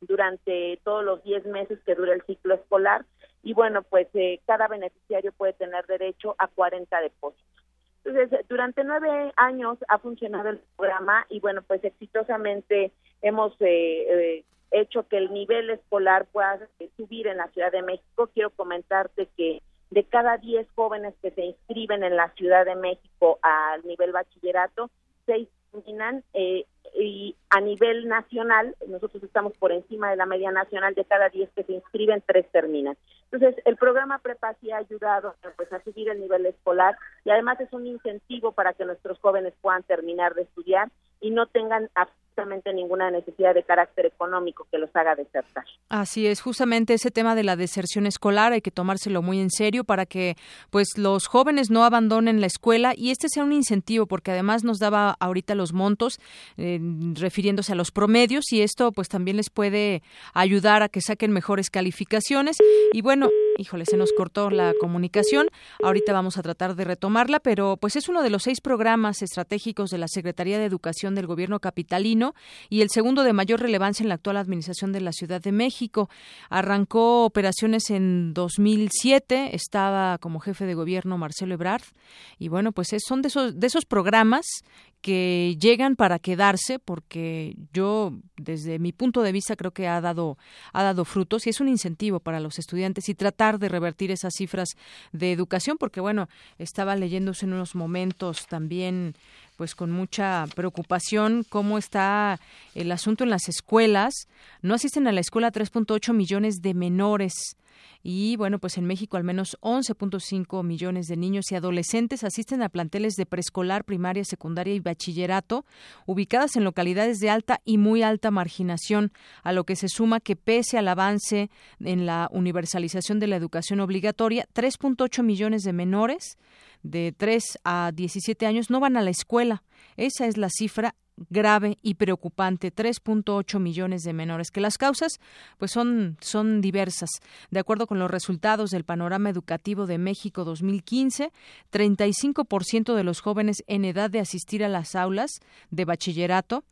durante todos los 10 meses que dura el ciclo escolar y bueno, pues eh, cada beneficiario puede tener derecho a 40 depósitos. Entonces, durante nueve años ha funcionado el programa y bueno, pues exitosamente hemos eh, eh, hecho que el nivel escolar pueda subir en la Ciudad de México. Quiero comentarte que de cada 10 jóvenes que se inscriben en la Ciudad de México al nivel bachillerato, seis terminan eh, y a nivel nacional, nosotros estamos por encima de la media nacional, de cada 10 que se inscriben, tres terminan. Entonces, el programa Prepa sí ha ayudado pues, a subir el nivel escolar y además es un incentivo para que nuestros jóvenes puedan terminar de estudiar y no tengan absolutamente ninguna necesidad de carácter económico que los haga desertar. Así es, justamente ese tema de la deserción escolar hay que tomárselo muy en serio para que pues los jóvenes no abandonen la escuela y este sea un incentivo porque además nos daba ahorita los montos eh, refiriéndose a los promedios y esto pues también les puede ayudar a que saquen mejores calificaciones y bueno, híjole, se nos cortó la comunicación. Ahorita vamos a tratar de retomarla, pero pues es uno de los seis programas estratégicos de la Secretaría de Educación del Gobierno capitalino y el segundo de mayor relevancia en la actual administración de la Ciudad de México. Arrancó operaciones en 2007, estaba como jefe de gobierno Marcelo Ebrard y bueno, pues son de esos de esos programas que llegan para quedarse porque yo desde mi punto de vista creo que ha dado ha dado frutos y es un incentivo para los estudiantes y tratar de revertir esas cifras de educación porque bueno estaba leyéndose en unos momentos también pues con mucha preocupación cómo está el asunto en las escuelas. No asisten a la escuela 3.8 millones de menores y bueno, pues en México al menos 11.5 millones de niños y adolescentes asisten a planteles de preescolar, primaria, secundaria y bachillerato ubicadas en localidades de alta y muy alta marginación, a lo que se suma que pese al avance en la universalización de la educación obligatoria, 3.8 millones de menores de 3 a 17 años no van a la escuela. Esa es la cifra grave y preocupante, 3.8 millones de menores, que las causas pues son, son diversas. De acuerdo con los resultados del Panorama Educativo de México 2015, 35% de los jóvenes en edad de asistir a las aulas de bachillerato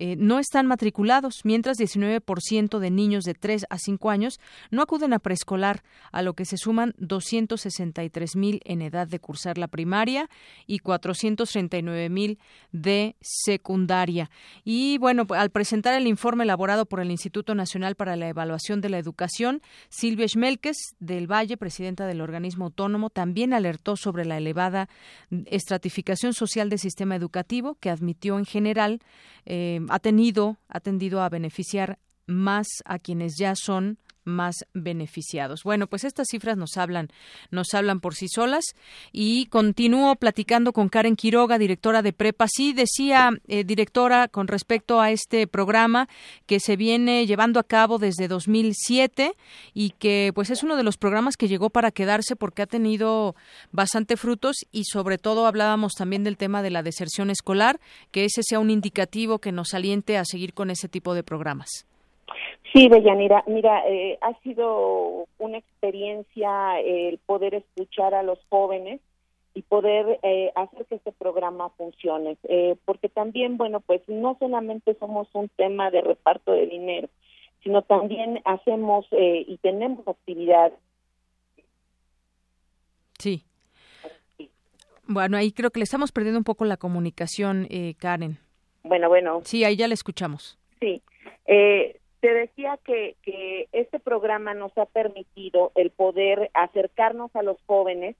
eh, no están matriculados, mientras 19% de niños de 3 a 5 años no acuden a preescolar, a lo que se suman 263 mil en edad de cursar la primaria y 439 mil de secundaria. Y bueno, al presentar el informe elaborado por el Instituto Nacional para la Evaluación de la Educación, Silvia Schmelkes del Valle, presidenta del organismo autónomo, también alertó sobre la elevada estratificación social del sistema educativo que admitió en general eh, ha tenido, ha tendido a beneficiar más a quienes ya son más beneficiados. Bueno, pues estas cifras nos hablan, nos hablan por sí solas y continúo platicando con Karen Quiroga, directora de Prepa. Sí, decía eh, directora con respecto a este programa que se viene llevando a cabo desde 2007 y que pues es uno de los programas que llegó para quedarse porque ha tenido bastante frutos y sobre todo hablábamos también del tema de la deserción escolar, que ese sea un indicativo que nos aliente a seguir con ese tipo de programas. Sí, Deyanira, mira, eh, ha sido una experiencia el poder escuchar a los jóvenes y poder eh, hacer que este programa funcione, eh, porque también, bueno, pues no solamente somos un tema de reparto de dinero, sino también hacemos y tenemos actividad. Sí. Bueno, ahí creo que le estamos perdiendo un poco la comunicación, Karen. Bueno, bueno. Sí, ahí ya le escuchamos. Sí. Eh, te decía que, que este programa nos ha permitido el poder acercarnos a los jóvenes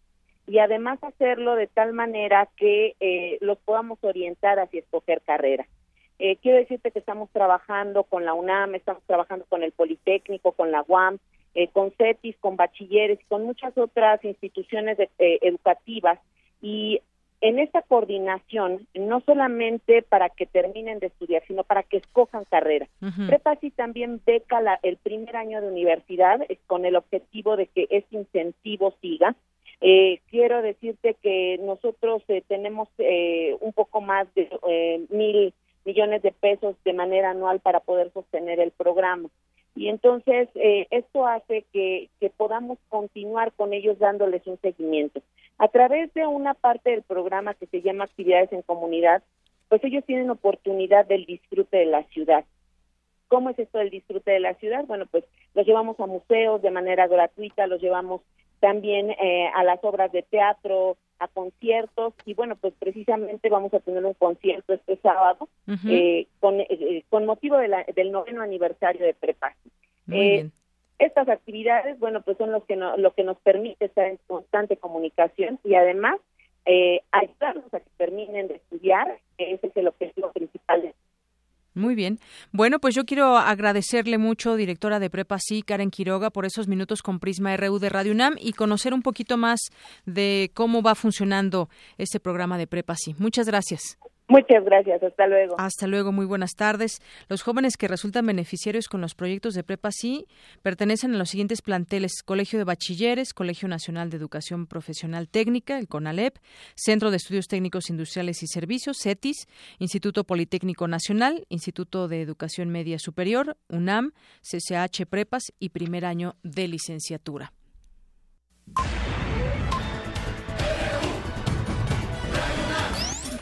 y además hacerlo de tal manera que eh, los podamos orientar hacia escoger carrera. Eh, quiero decirte que estamos trabajando con la UNAM, estamos trabajando con el Politécnico, con la UAM, eh, con CETIS, con bachilleres, con muchas otras instituciones educativas y en esta coordinación, no solamente para que terminen de estudiar, sino para que escojan carrera. Prepa sí también beca el primer año de universidad con el objetivo de que ese incentivo siga. Eh, quiero decirte que nosotros eh, tenemos eh, un poco más de mil millones de pesos de manera anual para poder sostener el programa. Y entonces esto hace que, que podamos continuar con ellos dándoles un seguimiento. A través de una parte del programa que se llama Actividades en Comunidad, pues ellos tienen oportunidad del disfrute de la ciudad. ¿Cómo es esto del disfrute de la ciudad? Bueno, pues los llevamos a museos de manera gratuita, los llevamos también eh, a las obras de teatro, a conciertos y bueno, pues precisamente vamos a tener un concierto este sábado eh, con, eh, con motivo del noveno aniversario de Prepa. Estas actividades, bueno, pues son los que lo que nos permite estar en constante comunicación y además eh, ayudarnos a que terminen de estudiar, ese es el objetivo principal muy bien. Bueno, pues yo quiero agradecerle mucho, directora de Prepa Sí, Karen Quiroga, por esos minutos con Prisma RU de Radio UNAM y conocer un poquito más de cómo va funcionando este programa de Prepa Sí. Muchas gracias. Muchas gracias, hasta luego. Hasta luego, muy buenas tardes. Los jóvenes que resultan beneficiarios con los proyectos de Prepa Sí pertenecen a los siguientes planteles: Colegio de Bachilleres, Colegio Nacional de Educación Profesional Técnica, el CONALEP, Centro de Estudios Técnicos Industriales y Servicios, CETIS, Instituto Politécnico Nacional, Instituto de Educación Media Superior, UNAM, CCH Prepas y primer año de licenciatura.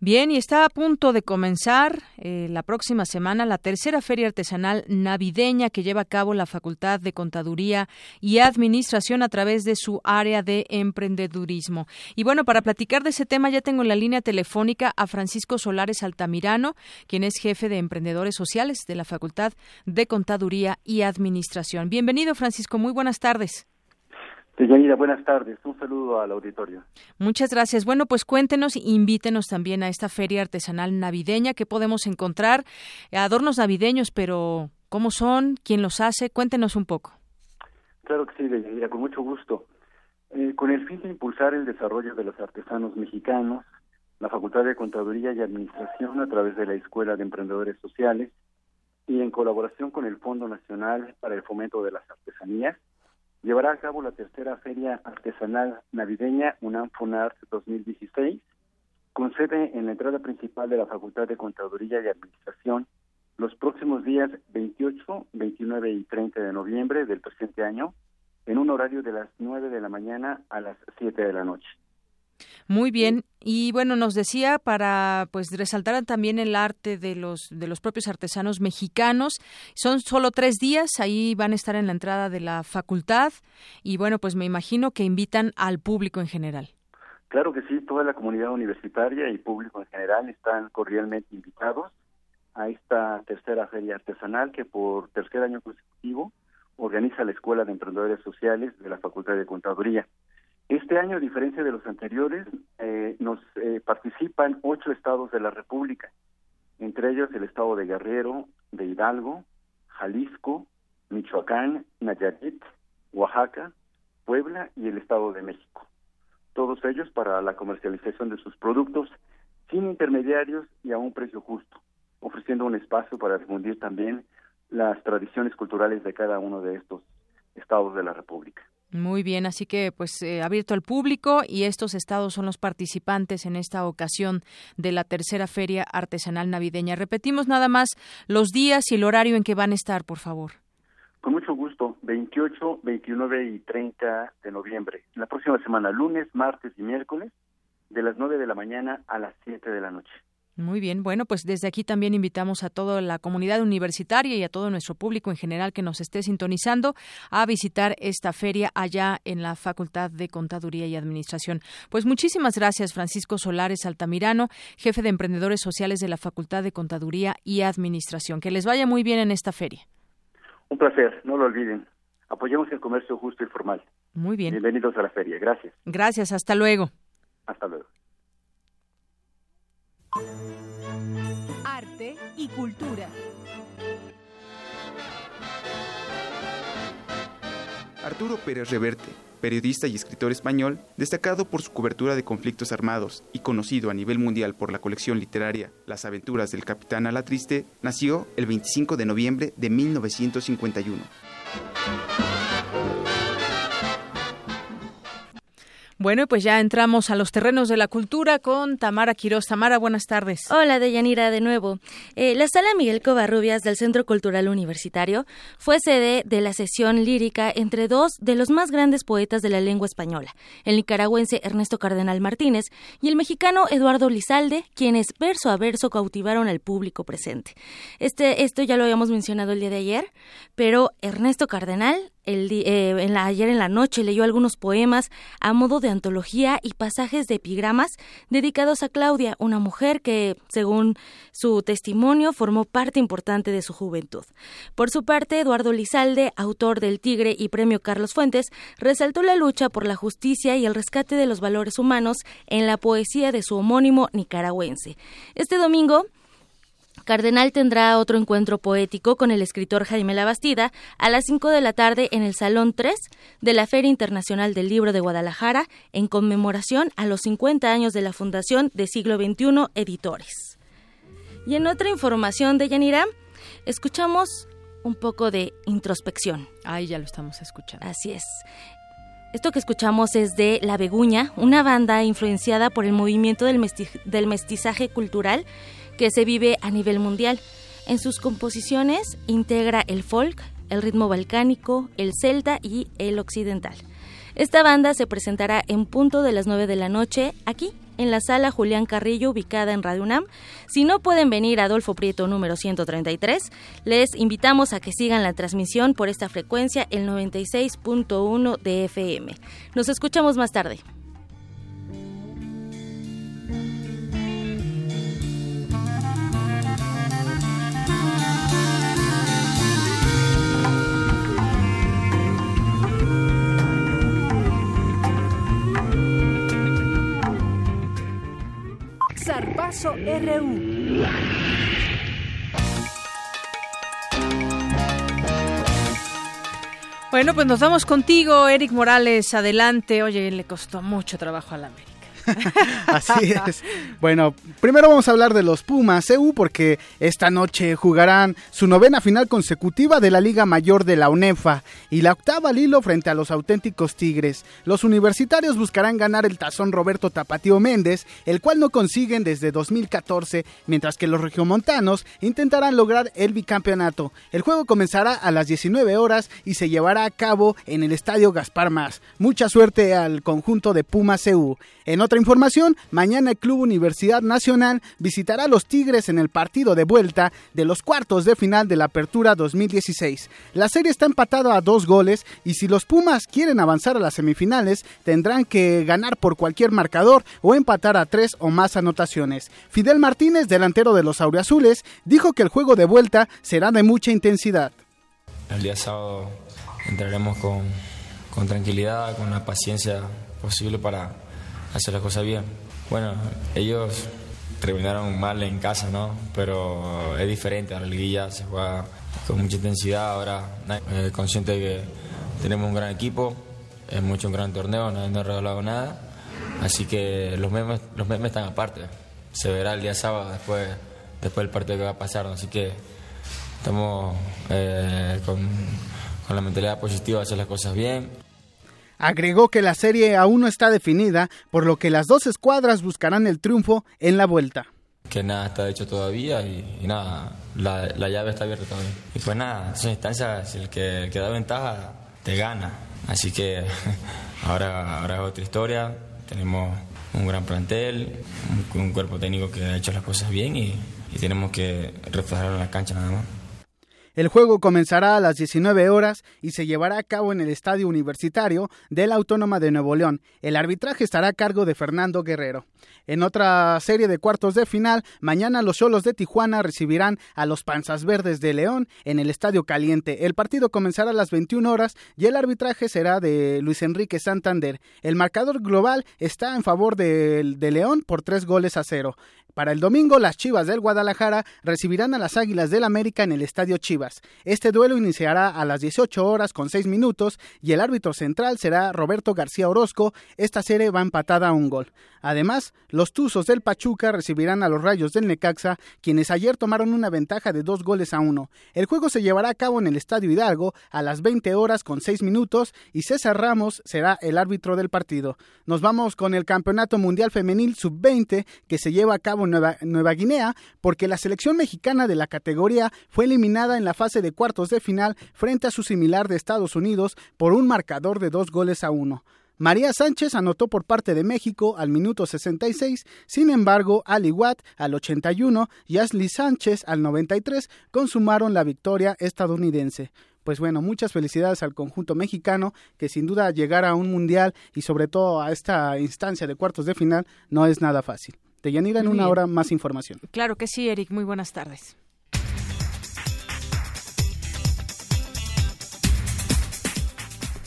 Bien, y está a punto de comenzar eh, la próxima semana la tercera feria artesanal navideña que lleva a cabo la Facultad de Contaduría y Administración a través de su área de emprendedurismo. Y bueno, para platicar de ese tema ya tengo en la línea telefónica a Francisco Solares Altamirano, quien es jefe de emprendedores sociales de la Facultad de Contaduría y Administración. Bienvenido, Francisco. Muy buenas tardes. Deyanira, buenas tardes. Un saludo al auditorio. Muchas gracias. Bueno, pues cuéntenos, invítenos también a esta feria artesanal navideña que podemos encontrar. Adornos navideños, pero ¿cómo son? ¿Quién los hace? Cuéntenos un poco. Claro que sí, Deyanira, con mucho gusto. Eh, con el fin de impulsar el desarrollo de los artesanos mexicanos, la Facultad de Contaduría y Administración, a través de la Escuela de Emprendedores Sociales, y en colaboración con el Fondo Nacional para el Fomento de las Artesanías, llevará a cabo la tercera Feria Artesanal Navideña UNAM FUNART 2016, con sede en la entrada principal de la Facultad de Contaduría y Administración los próximos días 28, 29 y 30 de noviembre del presente año, en un horario de las 9 de la mañana a las 7 de la noche. Muy bien. Y bueno, nos decía para pues resaltar también el arte de los de los propios artesanos mexicanos. Son solo tres días, ahí van a estar en la entrada de la facultad y bueno, pues me imagino que invitan al público en general. Claro que sí, toda la comunidad universitaria y público en general están cordialmente invitados a esta tercera feria artesanal que por tercer año consecutivo organiza la Escuela de Emprendedores Sociales de la Facultad de Contaduría. Este año, a diferencia de los anteriores, eh, nos eh, participan ocho estados de la República, entre ellos el estado de Guerrero, de Hidalgo, Jalisco, Michoacán, Nayarit, Oaxaca, Puebla y el estado de México. Todos ellos para la comercialización de sus productos sin intermediarios y a un precio justo, ofreciendo un espacio para difundir también las tradiciones culturales de cada uno de estos estados de la República. Muy bien, así que pues eh, abierto al público y estos estados son los participantes en esta ocasión de la tercera feria artesanal navideña. Repetimos nada más los días y el horario en que van a estar, por favor. Con mucho gusto, 28, 29 y 30 de noviembre. La próxima semana, lunes, martes y miércoles, de las 9 de la mañana a las 7 de la noche. Muy bien, bueno, pues desde aquí también invitamos a toda la comunidad universitaria y a todo nuestro público en general que nos esté sintonizando a visitar esta feria allá en la Facultad de Contaduría y Administración. Pues muchísimas gracias, Francisco Solares Altamirano, jefe de Emprendedores Sociales de la Facultad de Contaduría y Administración. Que les vaya muy bien en esta feria. Un placer, no lo olviden. Apoyemos el comercio justo y formal. Muy bien. Bienvenidos a la feria. Gracias. Gracias, hasta luego. Hasta luego. Arte y cultura. Arturo Pérez Reverte, periodista y escritor español, destacado por su cobertura de conflictos armados y conocido a nivel mundial por la colección literaria Las aventuras del capitán Alatriste, nació el 25 de noviembre de 1951. Bueno, pues ya entramos a los terrenos de la cultura con Tamara Quiroz. Tamara, buenas tardes. Hola, Deyanira, de nuevo. Eh, la Sala Miguel Covarrubias del Centro Cultural Universitario fue sede de la sesión lírica entre dos de los más grandes poetas de la lengua española, el nicaragüense Ernesto Cardenal Martínez y el mexicano Eduardo Lizalde, quienes verso a verso cautivaron al público presente. Este, esto ya lo habíamos mencionado el día de ayer, pero Ernesto Cardenal eh, ayer en la noche leyó algunos poemas a modo de antología y pasajes de epigramas dedicados a Claudia, una mujer que, según su testimonio, formó parte importante de su juventud. Por su parte, Eduardo Lizalde, autor del Tigre y Premio Carlos Fuentes, resaltó la lucha por la justicia y el rescate de los valores humanos en la poesía de su homónimo nicaragüense. Este domingo, Cardenal tendrá otro encuentro poético con el escritor Jaime Labastida a las 5 de la tarde en el Salón 3 de la Feria Internacional del Libro de Guadalajara en conmemoración a los 50 años de la Fundación de Siglo XXI Editores. Y en otra información de Yanira, escuchamos un poco de introspección. Ahí ya lo estamos escuchando. Así es. Esto que escuchamos es de La Beguña, una banda influenciada por el movimiento del, del mestizaje cultural que se vive a nivel mundial. En sus composiciones integra el folk, el ritmo balcánico, el celta y el occidental. Esta banda se presentará en punto de las 9 de la noche aquí en la sala Julián Carrillo ubicada en Radio UNAM. Si no pueden venir a Adolfo Prieto número 133, les invitamos a que sigan la transmisión por esta frecuencia el 96.1 de FM. Nos escuchamos más tarde. Universo RU. Bueno, pues nos vamos contigo, Eric Morales. Adelante. Oye, le costó mucho trabajo a la América. [LAUGHS] Así es. Bueno, primero vamos a hablar de los Pumas EU porque esta noche jugarán su novena final consecutiva de la Liga Mayor de la UNEFA y la octava Lilo frente a los auténticos Tigres. Los universitarios buscarán ganar el tazón Roberto Tapatío Méndez, el cual no consiguen desde 2014, mientras que los regiomontanos intentarán lograr el bicampeonato. El juego comenzará a las 19 horas y se llevará a cabo en el Estadio Gaspar Más. Mucha suerte al conjunto de Pumas EU. En otra información, mañana el Club Universidad Nacional visitará a los Tigres en el partido de vuelta de los cuartos de final de la Apertura 2016. La serie está empatada a dos goles y si los Pumas quieren avanzar a las semifinales, tendrán que ganar por cualquier marcador o empatar a tres o más anotaciones. Fidel Martínez, delantero de los Auriazules, dijo que el juego de vuelta será de mucha intensidad. El día sábado entraremos con tranquilidad, con la paciencia posible para hacer las cosas bien. Bueno, ellos terminaron mal en casa, ¿no? Pero es diferente, la liguilla se juega con mucha intensidad, ahora eh, consciente de que tenemos un gran equipo, es mucho un gran torneo, nadie nos ha regalado nada, así que los memes, los memes están aparte, se verá el día sábado después, después del partido que va a pasar, así que estamos eh, con, con la mentalidad positiva de hacer las cosas bien. Agregó que la serie aún no está definida, por lo que las dos escuadras buscarán el triunfo en la vuelta. Que nada está hecho todavía y, nada, la, la, llave está abierta todavía. Y pues nada, en instancias, el que, el que da ventaja te gana. Así que [LAUGHS] ahora, ahora es otra historia. Tenemos un gran plantel, un, un cuerpo técnico que ha hecho las cosas bien y, y tenemos que reflejarlo en la cancha nada más. El juego comenzará a las 19 horas y se llevará a cabo en el Estadio Universitario de la Autónoma de Nuevo León. El arbitraje estará a cargo de Fernando Guerrero. En otra serie de cuartos de final, mañana los Cholos de Tijuana recibirán a los Panzas Verdes de León en el Estadio Caliente. El partido comenzará a las 21 horas y el arbitraje será de Luis Enrique Santander. El marcador global está en favor de, de León por tres goles a cero. Para el domingo, las Chivas del Guadalajara recibirán a las Águilas del América en el Estadio Chivas. Este duelo iniciará a las 18 horas con 6 minutos y el árbitro central será Roberto García Orozco. Esta serie va empatada a un gol. Además, los Tuzos del Pachuca recibirán a los Rayos del Necaxa, quienes ayer tomaron una ventaja de dos goles a uno. El juego se llevará a cabo en el Estadio Hidalgo a las 20 horas con 6 minutos y César Ramos será el árbitro del partido. Nos vamos con el Campeonato Mundial Femenil Sub-20 que se lleva a cabo Nueva Guinea porque la selección mexicana de la categoría fue eliminada en la fase de cuartos de final frente a su similar de Estados Unidos por un marcador de dos goles a uno. María Sánchez anotó por parte de México al minuto 66, sin embargo, Ali Watt al 81 y Ashley Sánchez al 93 consumaron la victoria estadounidense. Pues bueno, muchas felicidades al conjunto mexicano que sin duda llegar a un mundial y sobre todo a esta instancia de cuartos de final no es nada fácil. Deyanira, en una hora más información. Claro que sí, Eric. Muy buenas tardes.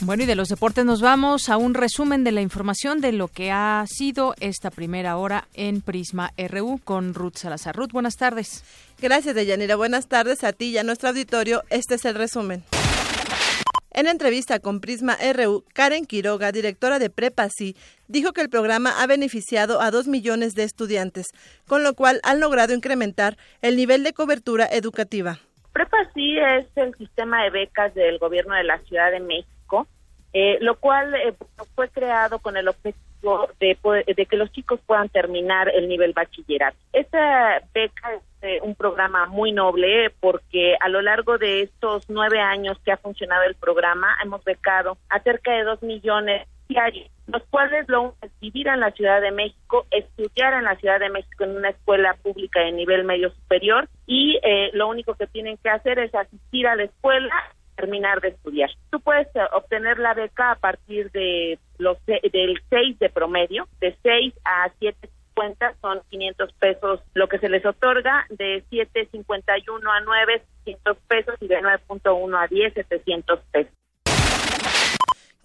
Bueno, y de los deportes nos vamos a un resumen de la información de lo que ha sido esta primera hora en Prisma RU con Ruth Salazar. Ruth, buenas tardes. Gracias, Deyanira. Buenas tardes a ti y a nuestro auditorio. Este es el resumen. En entrevista con Prisma RU, Karen Quiroga, directora de Prepasi, dijo que el programa ha beneficiado a dos millones de estudiantes, con lo cual han logrado incrementar el nivel de cobertura educativa. Prepasi es el sistema de becas del gobierno de la Ciudad de México eh, lo cual eh, fue creado con el objetivo de, de, que los chicos puedan terminar el nivel bachillerato. Esta beca es eh, un programa muy noble porque a lo largo de estos nueve años que ha funcionado el programa hemos becado a cerca de dos millones diarios, los cuales lo es vivir en la Ciudad de México, estudiar en la Ciudad de México en una escuela pública de nivel medio superior y lo único que tienen que hacer es asistir a la escuela terminar de estudiar. Tú puedes eh, obtener la beca a partir de los del 6 de promedio, de 6 a 7.50 son 500 pesos lo que se les otorga, de 7.51 a 9, 600 pesos y de 9.1 a 10, 700 pesos.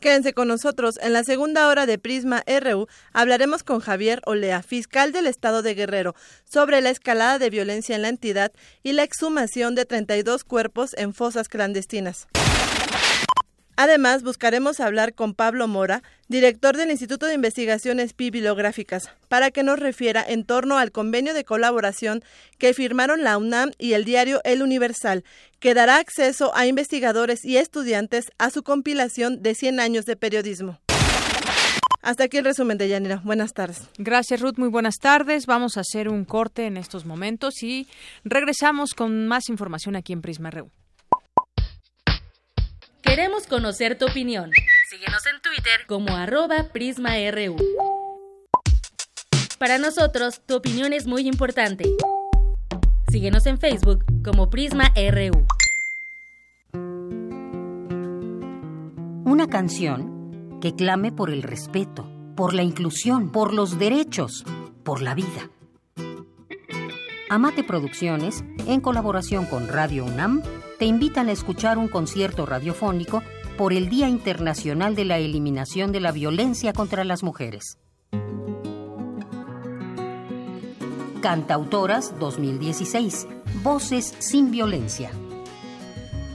Quédense con nosotros. En la segunda hora de Prisma RU hablaremos con Javier Olea, fiscal del Estado de Guerrero, sobre la escalada de violencia en la entidad y la exhumación de 32 cuerpos en fosas clandestinas. Además, buscaremos hablar con Pablo Mora, director del Instituto de Investigaciones Bibliográficas, para que nos refiera en torno al convenio de colaboración que firmaron la UNAM y el diario El Universal, que dará acceso a investigadores y estudiantes a su compilación de 100 años de periodismo. Hasta aquí el resumen de Yanira. Buenas tardes. Gracias, Ruth. Muy buenas tardes. Vamos a hacer un corte en estos momentos y regresamos con más información aquí en Prisma RU. Queremos conocer tu opinión. Síguenos en Twitter como arroba PrismaRU. Para nosotros, tu opinión es muy importante. Síguenos en Facebook como PrismaRU. Una canción que clame por el respeto, por la inclusión, por los derechos, por la vida. Amate Producciones, en colaboración con Radio UNAM, te invitan a escuchar un concierto radiofónico por el Día Internacional de la Eliminación de la Violencia contra las Mujeres. Cantautoras 2016. Voces sin violencia.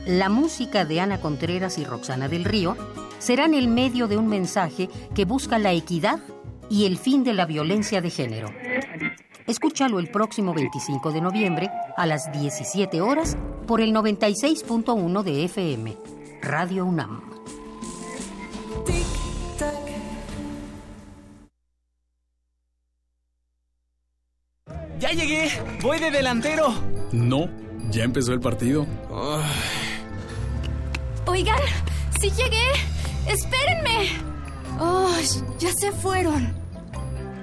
La música de Ana Contreras y Roxana del Río serán el medio de un mensaje que busca la equidad y el fin de la violencia de género. Escúchalo el próximo 25 de noviembre a las 17 horas por el 96.1 de FM, Radio UNAM. ¡Ya llegué! ¡Voy de delantero! No, ya empezó el partido. Oigan, sí llegué. ¡Espérenme! ¡Oh, ya se fueron!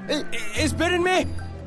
Eh, eh, ¡Espérenme!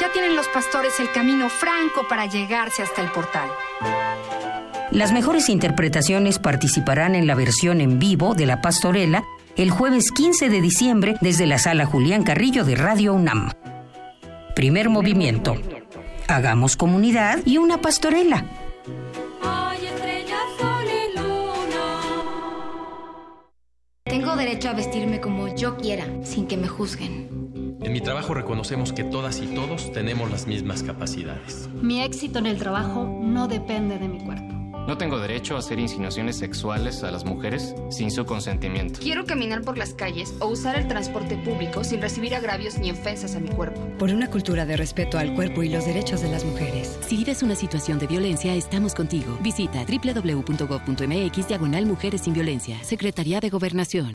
Ya tienen los pastores el camino franco para llegarse hasta el portal. Las mejores interpretaciones participarán en la versión en vivo de La Pastorela el jueves 15 de diciembre desde la sala Julián Carrillo de Radio UNAM. Primer movimiento. Hagamos comunidad y una pastorela. Tengo derecho a vestirme como yo quiera, sin que me juzguen. En mi trabajo reconocemos que todas y todos tenemos las mismas capacidades. Mi éxito en el trabajo no depende de mi cuerpo. No tengo derecho a hacer insinuaciones sexuales a las mujeres sin su consentimiento. Quiero caminar por las calles o usar el transporte público sin recibir agravios ni ofensas a mi cuerpo. Por una cultura de respeto al cuerpo y los derechos de las mujeres. Si vives una situación de violencia, estamos contigo. Visita www.gov.mx diagonal Mujeres sin Violencia. Secretaría de Gobernación.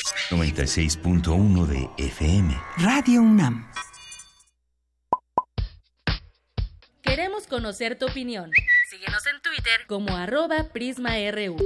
96.1 de FM. Radio UNAM. Queremos conocer tu opinión. Síguenos en Twitter como arroba PrismaRU.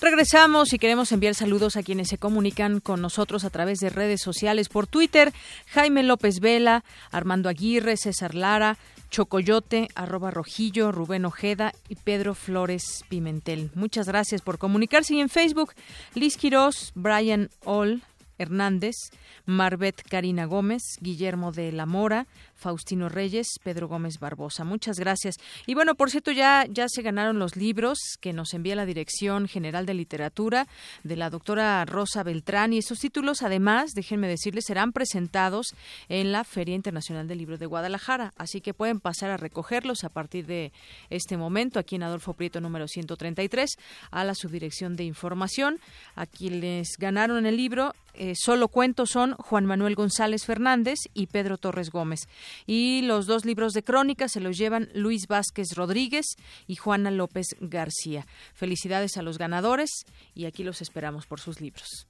Regresamos y queremos enviar saludos a quienes se comunican con nosotros a través de redes sociales por Twitter. Jaime López Vela, Armando Aguirre, César Lara, Chocoyote, arroba Rojillo, Rubén Ojeda y Pedro Flores Pimentel. Muchas gracias por comunicarse y en Facebook, Liz Quiroz, Brian All, Hernández, Marbet Karina Gómez, Guillermo de la Mora, Faustino Reyes, Pedro Gómez Barbosa. Muchas gracias. Y bueno, por cierto, ya, ya se ganaron los libros que nos envía la Dirección General de Literatura de la doctora Rosa Beltrán y estos títulos, además, déjenme decirles, serán presentados en la Feria Internacional del Libro de Guadalajara. Así que pueden pasar a recogerlos a partir de este momento aquí en Adolfo Prieto número 133 a la Subdirección de Información. A quienes ganaron el libro, eh, solo cuentos son Juan Manuel González Fernández y Pedro Torres Gómez. Y los dos libros de crónica se los llevan Luis Vázquez Rodríguez y Juana López García. Felicidades a los ganadores y aquí los esperamos por sus libros.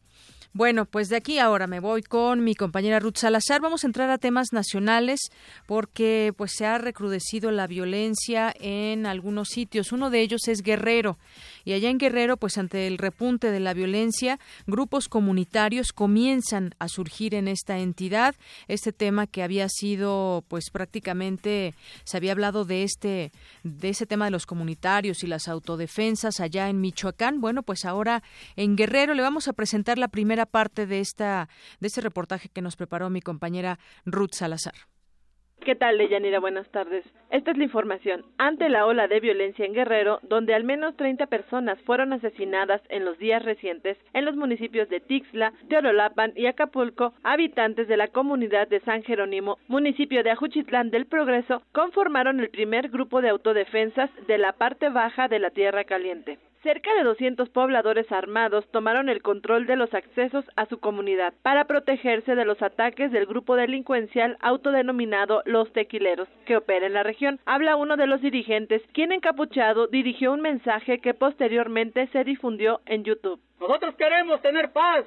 Bueno, pues de aquí ahora me voy con mi compañera Ruth Salazar. Vamos a entrar a temas nacionales porque pues se ha recrudecido la violencia en algunos sitios. Uno de ellos es Guerrero. Y allá en Guerrero, pues ante el repunte de la violencia, grupos comunitarios comienzan a surgir en esta entidad. Este tema que había sido pues prácticamente se había hablado de este de ese tema de los comunitarios y las autodefensas allá en Michoacán. Bueno, pues ahora en Guerrero le vamos a presentar la primera parte de esta de este reportaje que nos preparó mi compañera Ruth Salazar. ¿Qué tal, Deyanira? Buenas tardes. Esta es la información. Ante la ola de violencia en Guerrero, donde al menos 30 personas fueron asesinadas en los días recientes en los municipios de Tixla, Teololapan y Acapulco, habitantes de la comunidad de San Jerónimo, municipio de Ajuchitlán del Progreso, conformaron el primer grupo de autodefensas de la parte baja de la Tierra Caliente. Cerca de 200 pobladores armados tomaron el control de los accesos a su comunidad para protegerse de los ataques del grupo delincuencial autodenominado Los Tequileros, que opera en la región. Habla uno de los dirigentes, quien encapuchado dirigió un mensaje que posteriormente se difundió en YouTube. Nosotros queremos tener paz.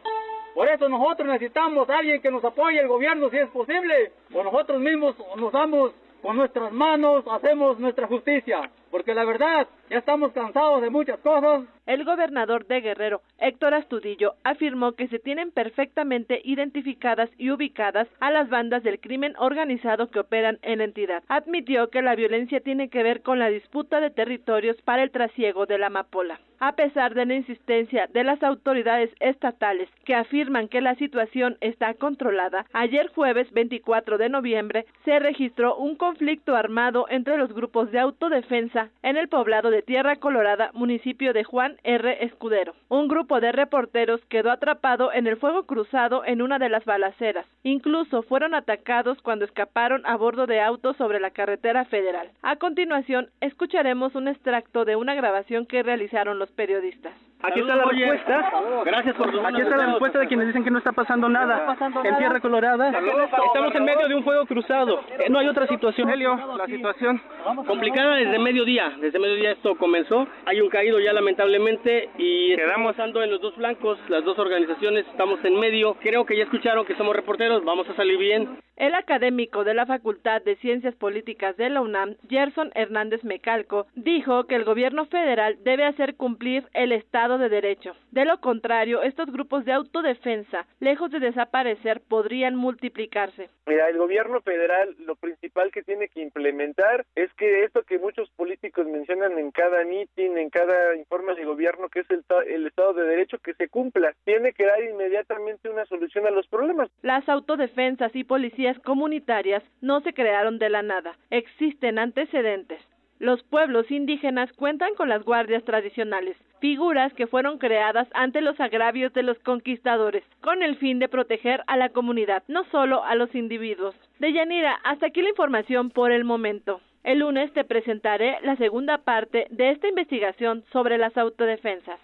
Por eso nosotros necesitamos a alguien que nos apoye el gobierno si es posible. O nosotros mismos nos damos con nuestras manos, hacemos nuestra justicia porque la verdad, ya estamos cansados de muchas cosas. El gobernador de Guerrero, Héctor Astudillo, afirmó que se tienen perfectamente identificadas y ubicadas a las bandas del crimen organizado que operan en la entidad. Admitió que la violencia tiene que ver con la disputa de territorios para el trasiego de la amapola. A pesar de la insistencia de las autoridades estatales que afirman que la situación está controlada, ayer jueves 24 de noviembre se registró un conflicto armado entre los grupos de autodefensa en el poblado de Tierra Colorada, municipio de Juan R. Escudero. Un grupo de reporteros quedó atrapado en el fuego cruzado en una de las balaceras. Incluso fueron atacados cuando escaparon a bordo de autos sobre la carretera federal. A continuación, escucharemos un extracto de una grabación que realizaron los periodistas. Aquí está la respuesta. Gracias por su Aquí está la respuesta de quienes dicen que no está pasando nada. en Tierra Colorada estamos en medio de un fuego cruzado. Eh, no hay otra situación. Helio, la situación complicada desde mediodía. Desde mediodía esto comenzó. Hay un caído ya lamentablemente y quedamos andando en los dos flancos. Las dos organizaciones estamos en medio. Creo que ya escucharon que somos reporteros. Vamos a salir bien. El académico de la Facultad de Ciencias Políticas de la UNAM, Gerson Hernández Mecalco, dijo que el gobierno federal debe hacer cumplir el Estado de Derecho. De lo contrario, estos grupos de autodefensa, lejos de desaparecer, podrían multiplicarse. Mira, el gobierno federal lo principal que tiene que implementar es que esto que muchos políticos mencionan en cada mitin, en cada informe de gobierno, que es el, el Estado de Derecho, que se cumpla. Tiene que dar inmediatamente una solución a los problemas. Las autodefensas y policías comunitarias no se crearon de la nada, existen antecedentes. Los pueblos indígenas cuentan con las guardias tradicionales, figuras que fueron creadas ante los agravios de los conquistadores, con el fin de proteger a la comunidad, no solo a los individuos. De Yanira, hasta aquí la información por el momento. El lunes te presentaré la segunda parte de esta investigación sobre las autodefensas.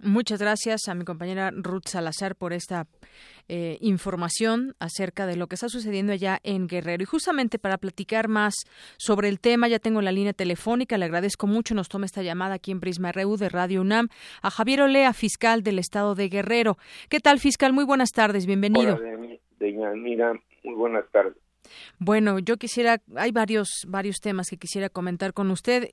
Muchas gracias a mi compañera Ruth Salazar por esta eh, información acerca de lo que está sucediendo allá en Guerrero. Y justamente para platicar más sobre el tema, ya tengo la línea telefónica. Le agradezco mucho. Nos toma esta llamada aquí en Prisma RU de Radio UNAM a Javier Olea, fiscal del estado de Guerrero. ¿Qué tal, fiscal? Muy buenas tardes. Bienvenido. Hola, mira, muy buenas tardes. Bueno, yo quisiera, hay varios, varios temas que quisiera comentar con usted.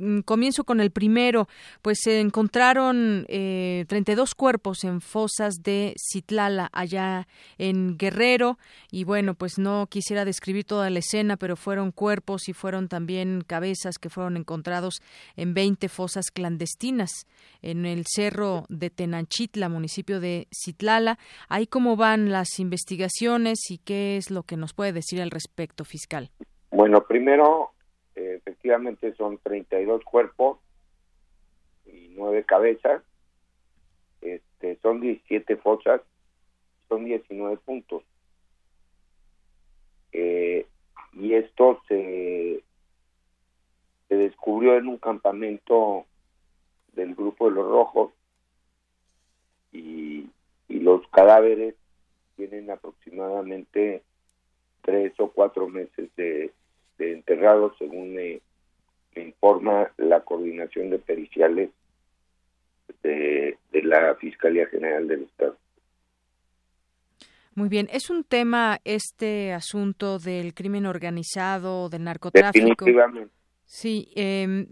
Mm, comienzo con el primero. Pues se encontraron eh, 32 cuerpos en fosas de Citlala, allá en Guerrero. Y bueno, pues no quisiera describir toda la escena, pero fueron cuerpos y fueron también cabezas que fueron encontrados en 20 fosas clandestinas en el cerro de Tenanchitla, municipio de Citlala. Ahí cómo van las investigaciones y qué es lo que nos puede decir al respecto, fiscal. Bueno, primero, efectivamente son 32 cuerpos y 9 cabezas. Este, son 17 fosas, son 19 puntos. Eh, y esto se, se descubrió en un campamento del grupo de los rojos y, y los cadáveres tienen aproximadamente tres o cuatro meses de, de enterrados según me, me, informa la coordinación de periciales de, de la Fiscalía General del Estado. Muy bien, es un tema este asunto del crimen organizado, del narcotráfico. Definitivamente. Sí, eh,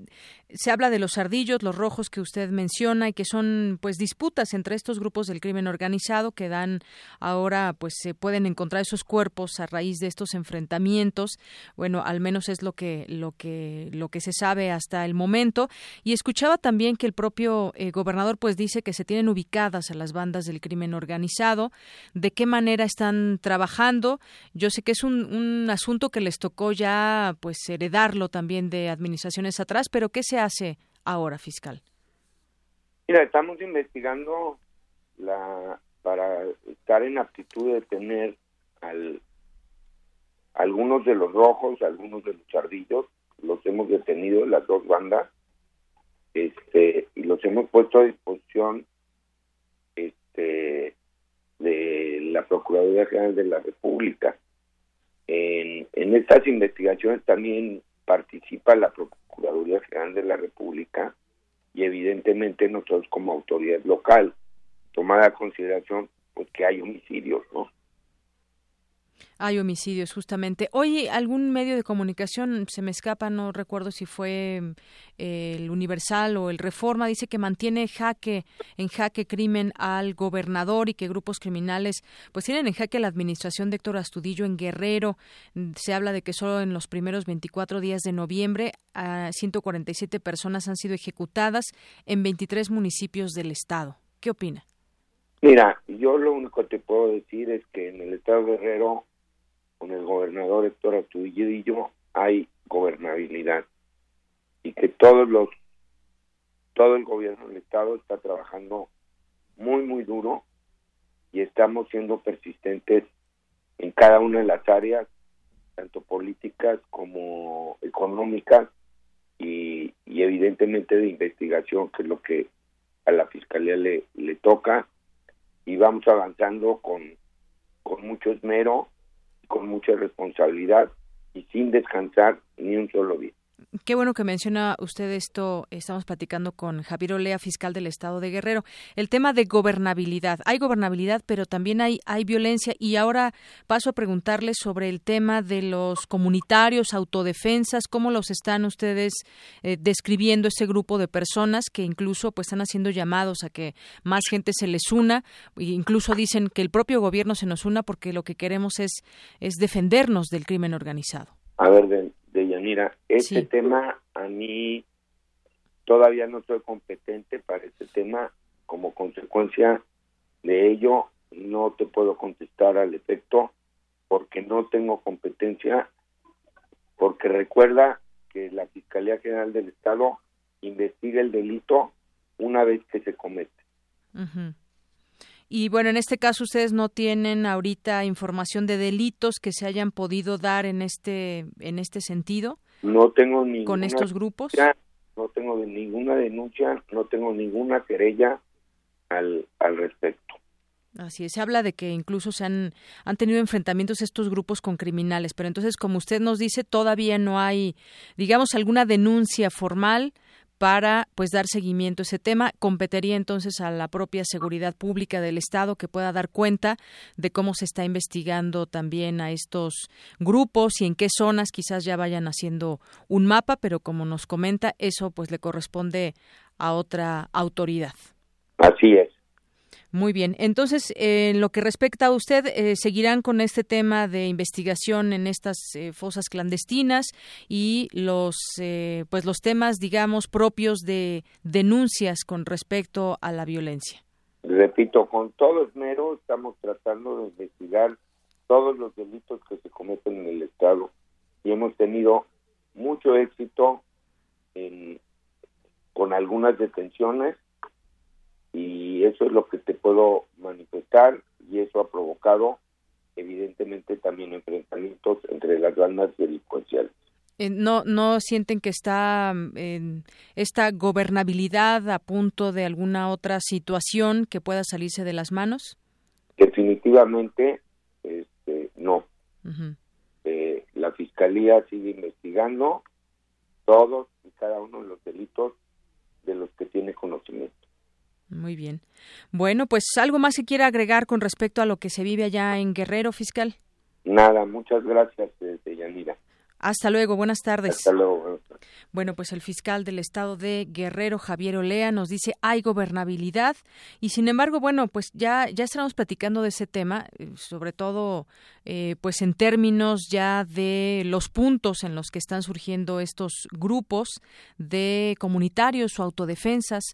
se habla de los ardillos, los rojos que usted menciona y que son pues disputas entre estos grupos del crimen organizado que dan ahora pues se pueden encontrar esos cuerpos a raíz de estos enfrentamientos. Bueno, al menos es lo que lo que lo que se sabe hasta el momento y escuchaba también que el propio eh, gobernador pues dice que se tienen ubicadas a las bandas del crimen organizado, de qué manera están trabajando. Yo sé que es un, un asunto que les tocó ya pues heredarlo también de administraciones atrás, pero qué se hace ahora, fiscal? Mira, estamos investigando la para estar en aptitud de tener al algunos de los rojos, algunos de los chardillos, los hemos detenido en las dos bandas, este, y los hemos puesto a disposición este de la Procuraduría General de la República. En, en estas investigaciones también participa la Procuraduría General de la República y evidentemente nosotros como autoridad local, tomada a consideración pues que hay homicidios, ¿no? Hay homicidios, justamente. Hoy algún medio de comunicación, se me escapa, no recuerdo si fue eh, el Universal o el Reforma, dice que mantiene jaque, en jaque crimen al gobernador y que grupos criminales pues tienen en jaque la administración de Héctor Astudillo en Guerrero. Se habla de que solo en los primeros 24 días de noviembre a 147 personas han sido ejecutadas en 23 municipios del estado. ¿Qué opina? Mira, yo lo único que te puedo decir es que en el estado de Guerrero con el gobernador Héctor Astudillo hay gobernabilidad y que todos los todo el gobierno del estado está trabajando muy muy duro y estamos siendo persistentes en cada una de las áreas tanto políticas como económicas y, y evidentemente de investigación que es lo que a la fiscalía le, le toca y vamos avanzando con, con mucho esmero con mucha responsabilidad y sin descansar ni un solo día. Qué bueno que menciona usted esto. Estamos platicando con Javier Olea, fiscal del Estado de Guerrero. El tema de gobernabilidad. Hay gobernabilidad, pero también hay, violencia. Y ahora paso a preguntarle sobre el tema de los comunitarios, autodefensas. ¿Cómo los están ustedes eh, describiendo ese grupo de personas que incluso pues están haciendo llamados a que más gente se les una? E incluso dicen que el propio gobierno se nos una porque lo que queremos es, es defendernos del crimen organizado. A ver, Yanira, este sí. tema a mí todavía no soy competente para este tema. Como consecuencia de ello, no te puedo contestar al efecto porque no tengo competencia, porque recuerda que la Fiscalía General del Estado investiga el delito una vez que se comete. Uh -huh. Y bueno, en este caso ustedes no tienen ahorita información de delitos que se hayan podido dar en este en este sentido. No tengo ninguna con estos grupos. No tengo ninguna denuncia, no tengo ninguna querella al, al respecto. Así es, se habla de que incluso se han, han tenido enfrentamientos estos grupos con criminales, pero entonces, como usted nos dice, todavía no hay, digamos, alguna denuncia formal para pues dar seguimiento a ese tema. Competería entonces a la propia seguridad pública del Estado que pueda dar cuenta de cómo se está investigando también a estos grupos y en qué zonas quizás ya vayan haciendo un mapa, pero como nos comenta, eso pues le corresponde a otra autoridad. Así es. Muy bien. Entonces, en lo que respecta a usted, eh, seguirán con este tema de investigación en estas eh, fosas clandestinas y los, eh, pues los temas, digamos, propios de denuncias con respecto a la violencia. Repito, con todo esmero estamos tratando de investigar todos los delitos que se cometen en el Estado y hemos tenido mucho éxito en, con algunas detenciones y eso es lo que te puedo manifestar y eso ha provocado evidentemente también enfrentamientos entre las bandas delincuenciales. Eh, no no sienten que está en esta gobernabilidad a punto de alguna otra situación que pueda salirse de las manos definitivamente este, no. Eh, la fiscalía sigue investigando todos y cada uno de los delitos de los que tiene conocimiento muy bien. Bueno, pues algo más que quiera agregar con respecto a lo que se vive allá en Guerrero, fiscal. Nada, muchas gracias, este, Yanira. Hasta luego, buenas tardes. Hasta luego. Bueno, pues el fiscal del estado de Guerrero, Javier Olea, nos dice hay gobernabilidad y sin embargo, bueno, pues ya ya estamos platicando de ese tema, eh, sobre todo, eh, pues en términos ya de los puntos en los que están surgiendo estos grupos de comunitarios o autodefensas.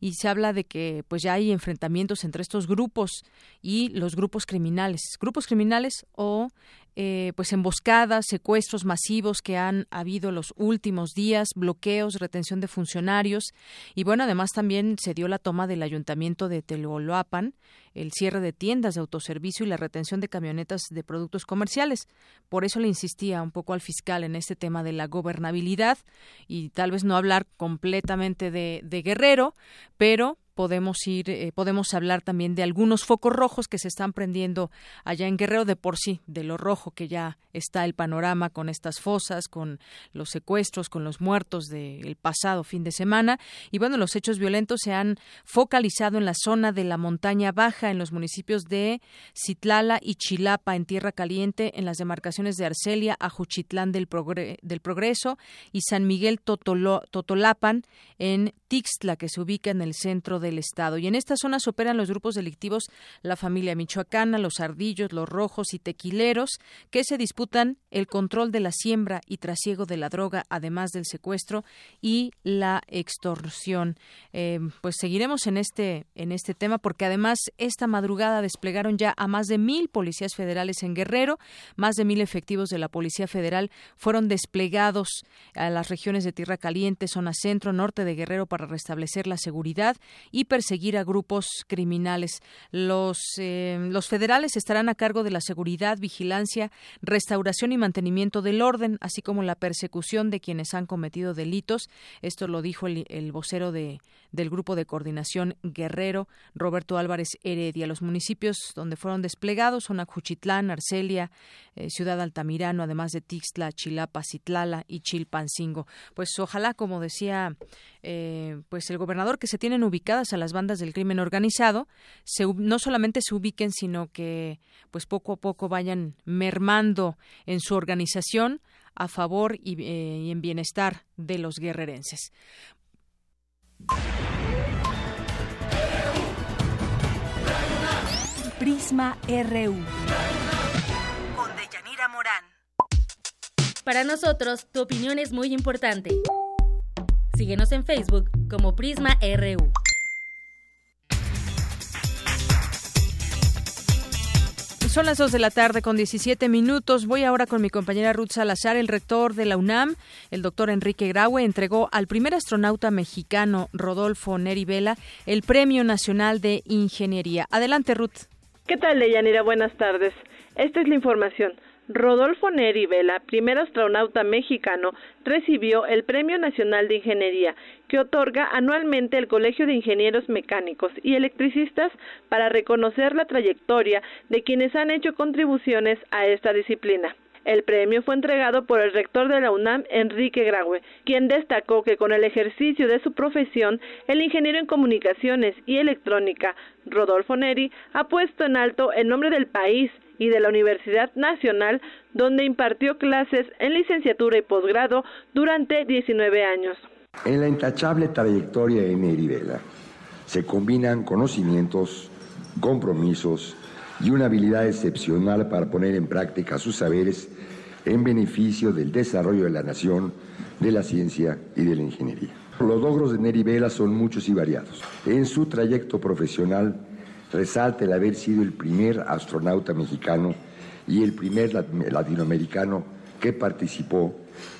Y se habla de que pues ya hay enfrentamientos entre estos grupos y los grupos criminales, grupos criminales o eh, pues emboscadas, secuestros masivos que han habido los últimos días, bloqueos, retención de funcionarios y bueno, además también se dio la toma del ayuntamiento de Teloloapan, el cierre de tiendas de autoservicio y la retención de camionetas de productos comerciales. Por eso le insistía un poco al fiscal en este tema de la gobernabilidad y tal vez no hablar completamente de, de Guerrero, pero podemos ir, eh, podemos hablar también de algunos focos rojos que se están prendiendo allá en Guerrero de por sí, de lo rojo que ya está el panorama con estas fosas, con los secuestros, con los muertos del pasado fin de semana. Y bueno, los hechos violentos se han focalizado en la zona de la montaña baja, en los municipios de Citlala y Chilapa, en Tierra Caliente, en las demarcaciones de Arcelia, Ajuchitlán del, del Progreso y San Miguel Totolapan, en Tixtla, que se ubica en el centro del estado. Y en estas zonas operan los grupos delictivos La Familia Michoacana, Los Ardillos, Los Rojos y Tequileros, que se disputan el control de la siembra y trasiego de la droga, además del secuestro y la extorsión. Eh, pues seguiremos en este, en este tema porque además esta madrugada desplegaron ya a más de mil policías federales en Guerrero, más de mil efectivos de la Policía Federal fueron desplegados a las regiones de Tierra Caliente, zona centro, norte de Guerrero para restablecer la seguridad y perseguir a grupos criminales. Los, eh, los federales estarán a cargo de la seguridad, vigilancia, restauración y mantenimiento del orden, así como la persecución de quienes han cometido delitos. Esto lo dijo el, vocero de, del Grupo de Coordinación Guerrero, Roberto Álvarez Heredia. Los municipios donde fueron desplegados son Acuchitlán, Arcelia, eh, Ciudad Altamirano, además de Tixtla, Chilapa, Citlala y Chilpancingo. Pues ojalá, como decía eh, pues el gobernador, que se tienen ubicadas a las bandas del crimen organizado, se, no solamente se ubiquen, sino que pues poco a poco vayan mermando en su organización a favor y, eh, y en bienestar de los guerrerenses. Prisma RU. Con Deyanira Morán. Para nosotros, tu opinión es muy importante. Síguenos en Facebook como Prisma RU. Son las 2 de la tarde con 17 minutos. Voy ahora con mi compañera Ruth Salazar. El rector de la UNAM, el doctor Enrique Graue, entregó al primer astronauta mexicano, Rodolfo Neri Vela, el Premio Nacional de Ingeniería. Adelante, Ruth. ¿Qué tal, Leyanira? Buenas tardes. Esta es la información. Rodolfo Neri Vela, primer astronauta mexicano, recibió el Premio Nacional de Ingeniería, que otorga anualmente el Colegio de Ingenieros Mecánicos y Electricistas para reconocer la trayectoria de quienes han hecho contribuciones a esta disciplina. El premio fue entregado por el rector de la UNAM, Enrique Graue, quien destacó que con el ejercicio de su profesión, el ingeniero en comunicaciones y electrónica, Rodolfo Neri, ha puesto en alto el nombre del país y de la Universidad Nacional, donde impartió clases en licenciatura y posgrado durante 19 años. En la intachable trayectoria de Neri Vela se combinan conocimientos, compromisos y una habilidad excepcional para poner en práctica sus saberes en beneficio del desarrollo de la nación, de la ciencia y de la ingeniería. Los logros de Neri Vela son muchos y variados. En su trayecto profesional resalta el haber sido el primer astronauta mexicano y el primer latinoamericano que participó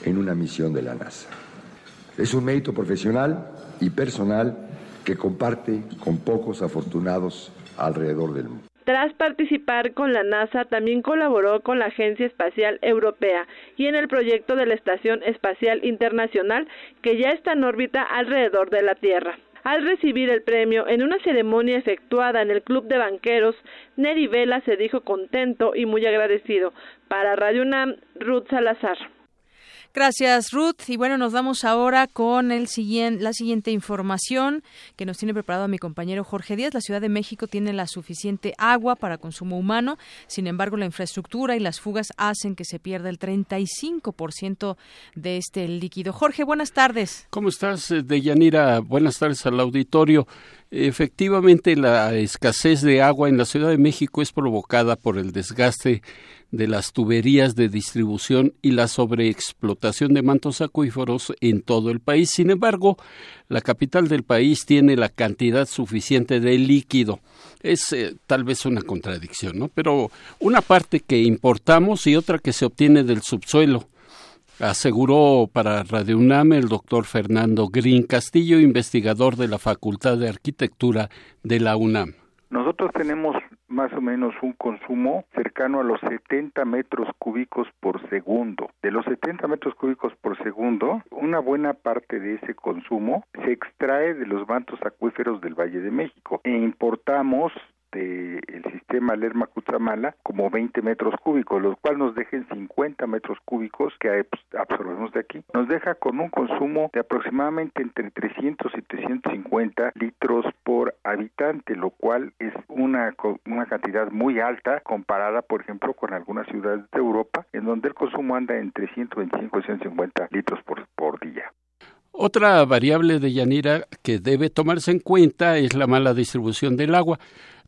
en una misión de la NASA. Es un mérito profesional y personal que comparte con pocos afortunados alrededor del mundo. Tras participar con la NASA, también colaboró con la Agencia Espacial Europea y en el proyecto de la Estación Espacial Internacional que ya está en órbita alrededor de la Tierra. Al recibir el premio en una ceremonia efectuada en el Club de Banqueros, Neri Vela se dijo contento y muy agradecido. Para Radio UNAM, Ruth Salazar. Gracias, Ruth. Y bueno, nos vamos ahora con el siguiente, la siguiente información que nos tiene preparado mi compañero Jorge Díaz. La Ciudad de México tiene la suficiente agua para consumo humano. Sin embargo, la infraestructura y las fugas hacen que se pierda el 35% de este líquido. Jorge, buenas tardes. ¿Cómo estás, eh, Deyanira? Buenas tardes al auditorio. Efectivamente, la escasez de agua en la Ciudad de México es provocada por el desgaste de las tuberías de distribución y la sobreexplotación de mantos acuíferos en todo el país. Sin embargo, la capital del país tiene la cantidad suficiente de líquido. Es eh, tal vez una contradicción, ¿no? Pero una parte que importamos y otra que se obtiene del subsuelo aseguró para Radio UNAM el doctor Fernando Green Castillo, investigador de la Facultad de Arquitectura de la UNAM. Nosotros tenemos más o menos un consumo cercano a los 70 metros cúbicos por segundo. De los 70 metros cúbicos por segundo, una buena parte de ese consumo se extrae de los mantos acuíferos del Valle de México e importamos del sistema Lerma Cutzamala como 20 metros cúbicos, los cuales nos dejen 50 metros cúbicos que pues, absorbemos de aquí. Nos deja con un consumo de aproximadamente entre 300 y 350 litros por habitante, lo cual es una, una cantidad muy alta comparada, por ejemplo, con algunas ciudades de Europa, en donde el consumo anda entre 125 y 150 litros por, por día. Otra variable de Yanira que debe tomarse en cuenta es la mala distribución del agua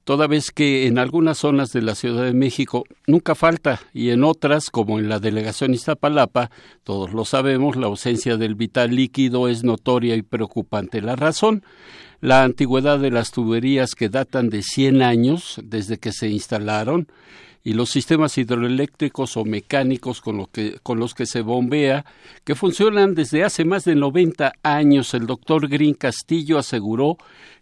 toda vez que en algunas zonas de la Ciudad de México nunca falta y en otras, como en la delegación Iztapalapa, todos lo sabemos, la ausencia del vital líquido es notoria y preocupante. La razón, la antigüedad de las tuberías que datan de 100 años desde que se instalaron y los sistemas hidroeléctricos o mecánicos con, que, con los que se bombea, que funcionan desde hace más de 90 años. El doctor Green Castillo aseguró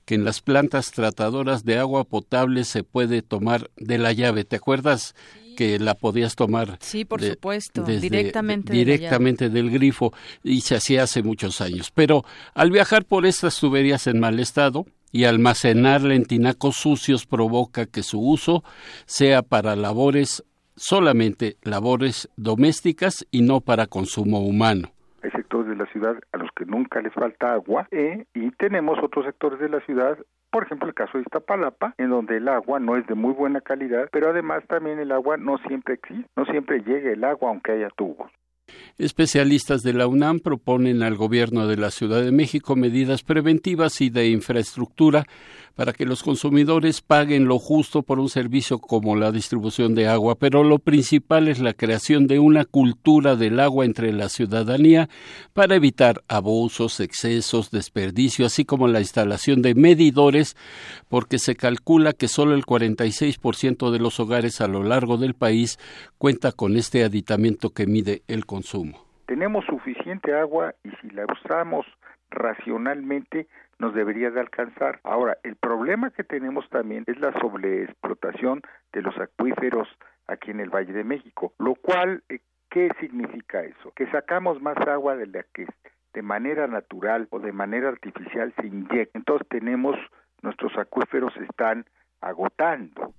que en las plantas tratadoras de agua potable se puede tomar de la llave. ¿Te acuerdas? que la podías tomar sí por supuesto directamente directamente del grifo y se hacía hace muchos años pero al viajar por estas tuberías en mal estado y almacenarla en tinacos sucios provoca que su uso sea para labores solamente labores domésticas y no para consumo humano hay sectores de la ciudad a los que nunca les falta agua eh, y tenemos otros sectores de la ciudad por ejemplo, el caso de Iztapalapa, en donde el agua no es de muy buena calidad, pero además también el agua no siempre existe, no siempre llega el agua aunque haya tubos. Especialistas de la UNAM proponen al gobierno de la Ciudad de México medidas preventivas y de infraestructura para que los consumidores paguen lo justo por un servicio como la distribución de agua, pero lo principal es la creación de una cultura del agua entre la ciudadanía para evitar abusos, excesos, desperdicio, así como la instalación de medidores, porque se calcula que solo el 46% de los hogares a lo largo del país cuenta con este aditamiento que mide el consumo. Tenemos suficiente agua y si la usamos racionalmente nos debería de alcanzar. Ahora, el problema que tenemos también es la sobreexplotación de los acuíferos aquí en el Valle de México, lo cual, eh, ¿qué significa eso? Que sacamos más agua de la que de manera natural o de manera artificial se inyecta. Entonces tenemos, nuestros acuíferos están agotando.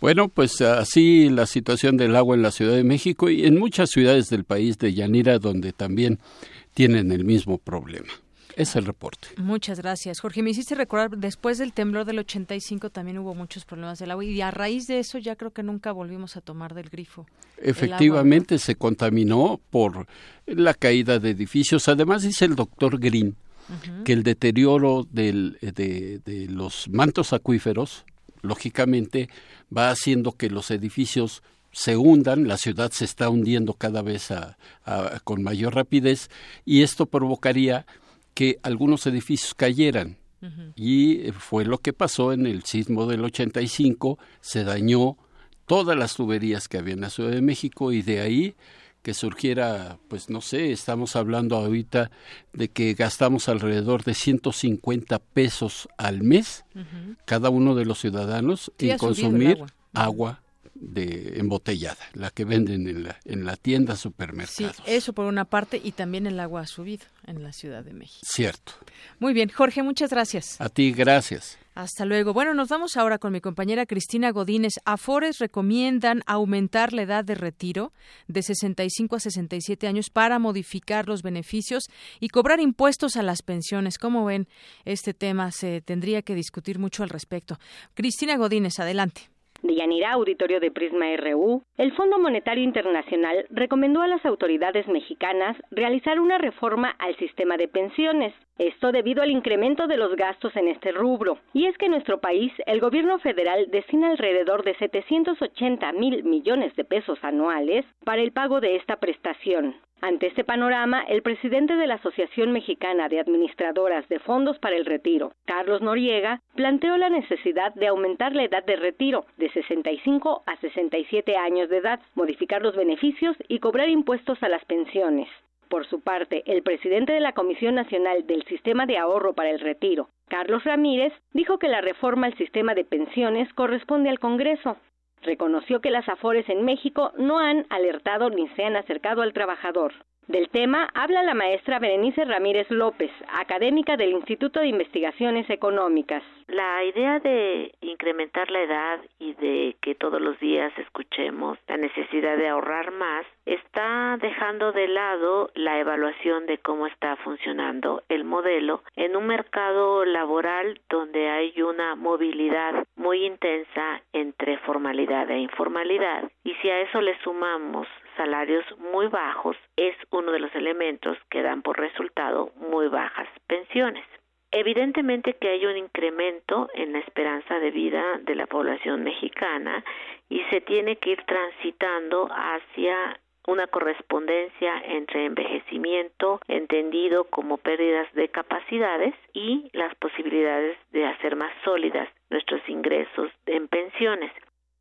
Bueno, pues así la situación del agua en la Ciudad de México y en muchas ciudades del país de Yanira, donde también tienen el mismo problema. Es el reporte. Muchas gracias, Jorge. Me hiciste recordar, después del temblor del 85 también hubo muchos problemas del agua y a raíz de eso ya creo que nunca volvimos a tomar del grifo. Efectivamente se contaminó por la caída de edificios. Además dice el doctor Green que el deterioro del, de, de los mantos acuíferos, lógicamente, va haciendo que los edificios se hundan, la ciudad se está hundiendo cada vez con mayor rapidez y esto provocaría que algunos edificios cayeran. Y fue lo que pasó en el sismo del 85, se dañó todas las tuberías que había en la Ciudad de México y de ahí que surgiera, pues no sé, estamos hablando ahorita de que gastamos alrededor de 150 pesos al mes cada uno de los ciudadanos en consumir agua de embotellada, la que venden en la, en la tienda supermercados. Sí, eso por una parte y también el agua ha subido en la Ciudad de México. Cierto. Muy bien, Jorge, muchas gracias. A ti, gracias. Hasta luego. Bueno, nos vamos ahora con mi compañera Cristina Godínez. Afores recomiendan aumentar la edad de retiro de 65 a 67 años para modificar los beneficios y cobrar impuestos a las pensiones. ¿Cómo ven este tema? Se tendría que discutir mucho al respecto. Cristina Godínez, adelante. De Yanira, auditorio de Prisma RU, el Fondo Monetario Internacional recomendó a las autoridades mexicanas realizar una reforma al sistema de pensiones. Esto debido al incremento de los gastos en este rubro. Y es que en nuestro país el gobierno federal destina alrededor de 780 mil millones de pesos anuales para el pago de esta prestación. Ante este panorama, el presidente de la Asociación Mexicana de Administradoras de Fondos para el Retiro, Carlos Noriega, planteó la necesidad de aumentar la edad de retiro de 65 a 67 años de edad, modificar los beneficios y cobrar impuestos a las pensiones. Por su parte, el presidente de la Comisión Nacional del Sistema de Ahorro para el Retiro, Carlos Ramírez, dijo que la reforma al sistema de pensiones corresponde al Congreso, reconoció que las afores en México no han alertado ni se han acercado al trabajador. Del tema habla la maestra Berenice Ramírez López, académica del Instituto de Investigaciones Económicas. La idea de incrementar la edad y de que todos los días escuchemos la necesidad de ahorrar más está dejando de lado la evaluación de cómo está funcionando el modelo en un mercado laboral donde hay una movilidad muy intensa entre formalidad e informalidad y si a eso le sumamos salarios muy bajos es uno de los elementos que dan por resultado muy bajas pensiones. Evidentemente que hay un incremento en la esperanza de vida de la población mexicana y se tiene que ir transitando hacia una correspondencia entre envejecimiento entendido como pérdidas de capacidades y las posibilidades de hacer más sólidas nuestros ingresos en pensiones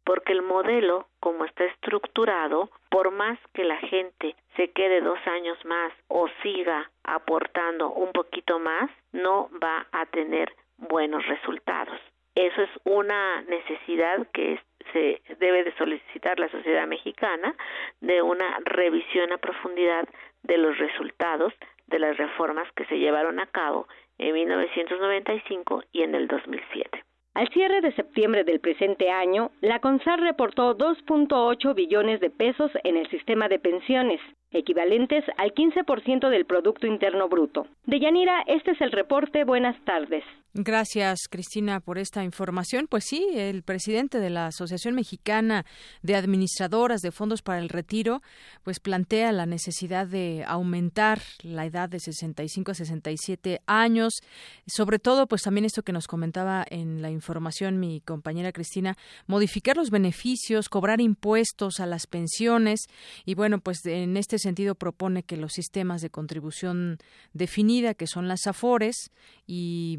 porque el modelo, como está estructurado, por más que la gente se quede dos años más o siga aportando un poquito más, no va a tener buenos resultados. Eso es una necesidad que se debe de solicitar la sociedad mexicana de una revisión a profundidad de los resultados de las reformas que se llevaron a cabo en 1995 y en el 2007. Al cierre de septiembre del presente año, la CONSAR reportó 2.8 billones de pesos en el sistema de pensiones, equivalentes al 15% del Producto Interno Bruto. De Yanira, este es el reporte. Buenas tardes. Gracias, Cristina, por esta información. Pues sí, el presidente de la Asociación Mexicana de Administradoras de Fondos para el Retiro, pues plantea la necesidad de aumentar la edad de 65 a 67 años. Sobre todo, pues también esto que nos comentaba en la información mi compañera Cristina, modificar los beneficios, cobrar impuestos a las pensiones y bueno, pues en este sentido propone que los sistemas de contribución definida, que son las AFORES, y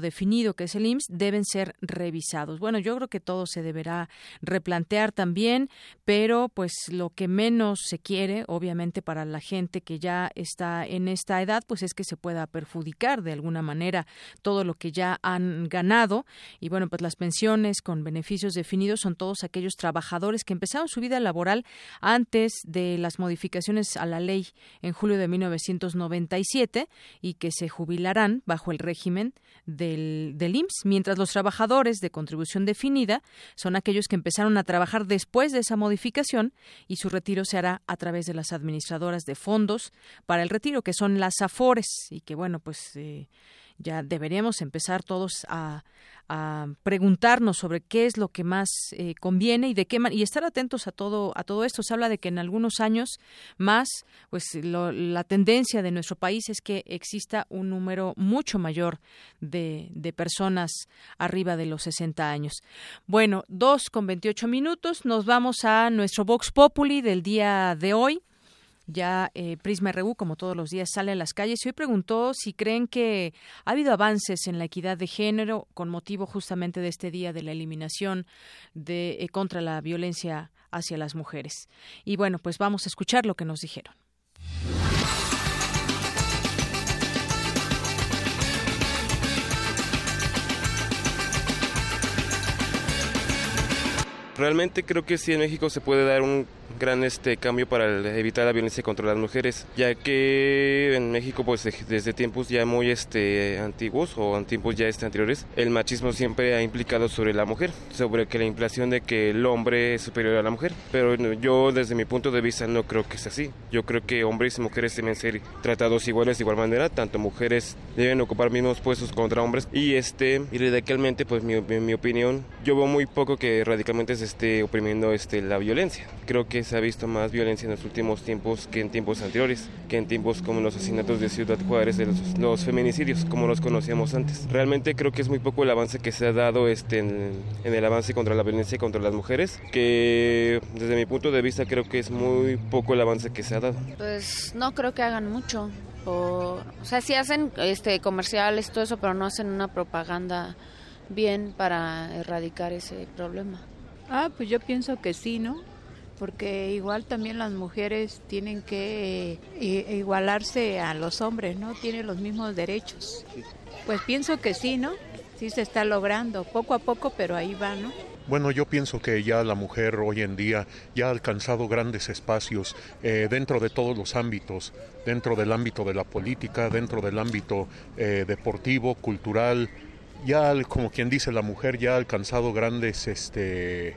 definido, que es el IMSS, deben ser revisados. Bueno, yo creo que todo se deberá replantear también, pero pues lo que menos se quiere, obviamente, para la gente que ya está en esta edad, pues es que se pueda perjudicar de alguna manera todo lo que ya han ganado. Y bueno, pues las pensiones con beneficios definidos son todos aquellos trabajadores que empezaron su vida laboral antes de las modificaciones a la ley en julio de 1997 y que se jubilarán bajo el régimen del, del IMSS, mientras los trabajadores de contribución definida son aquellos que empezaron a trabajar después de esa modificación y su retiro se hará a través de las administradoras de fondos para el retiro, que son las AFORES, y que bueno, pues eh, ya deberíamos empezar todos a, a preguntarnos sobre qué es lo que más eh, conviene y de qué y estar atentos a todo a todo esto. Se habla de que en algunos años más pues la tendencia de nuestro país es que exista un número mucho mayor de, de personas arriba de los 60 años. Bueno dos con 28 minutos nos vamos a nuestro Vox Populi del día de hoy ya eh, Prisma RU, como todos los días, sale a las calles y hoy preguntó si creen que ha habido avances en la equidad de género con motivo justamente de este día de la eliminación de eh, contra la violencia hacia las mujeres. Y bueno, pues vamos a escuchar lo que nos dijeron. Realmente creo que sí en México se puede dar un gran este cambio para evitar la violencia contra las mujeres, ya que en México pues desde tiempos ya muy este antiguos o en tiempos ya este anteriores, el machismo siempre ha implicado sobre la mujer, sobre que la implicación de que el hombre es superior a la mujer, pero yo desde mi punto de vista no creo que sea así. Yo creo que hombres y mujeres deben ser tratados iguales de igual manera, tanto mujeres deben ocupar mismos puestos contra hombres y este y radicalmente pues mi, mi opinión yo veo muy poco que radicalmente se esté oprimiendo este la violencia. Creo que se ha visto más violencia en los últimos tiempos que en tiempos anteriores, que en tiempos como los asesinatos de Ciudad Juárez, de los, feminicidios, como los conocíamos antes. Realmente creo que es muy poco el avance que se ha dado este, en, el avance contra la violencia contra las mujeres, que desde mi punto de vista creo que es muy poco el avance que se ha dado. Pues no creo que hagan mucho. O, o sea, sí hacen este, comerciales, todo eso, pero no hacen una propaganda bien para erradicar ese problema. Ah, pues yo pienso que sí, ¿no? Porque igual también las mujeres tienen que eh, igualarse a los hombres, ¿no? Tienen los mismos derechos. Pues pienso que sí, ¿no? Sí se está logrando, poco a poco, pero ahí va, ¿no? Bueno, yo pienso que ya la mujer hoy en día ya ha alcanzado grandes espacios eh, dentro de todos los ámbitos, dentro del ámbito de la política, dentro del ámbito eh, deportivo, cultural. Ya, como quien dice, la mujer ya ha alcanzado grandes, este,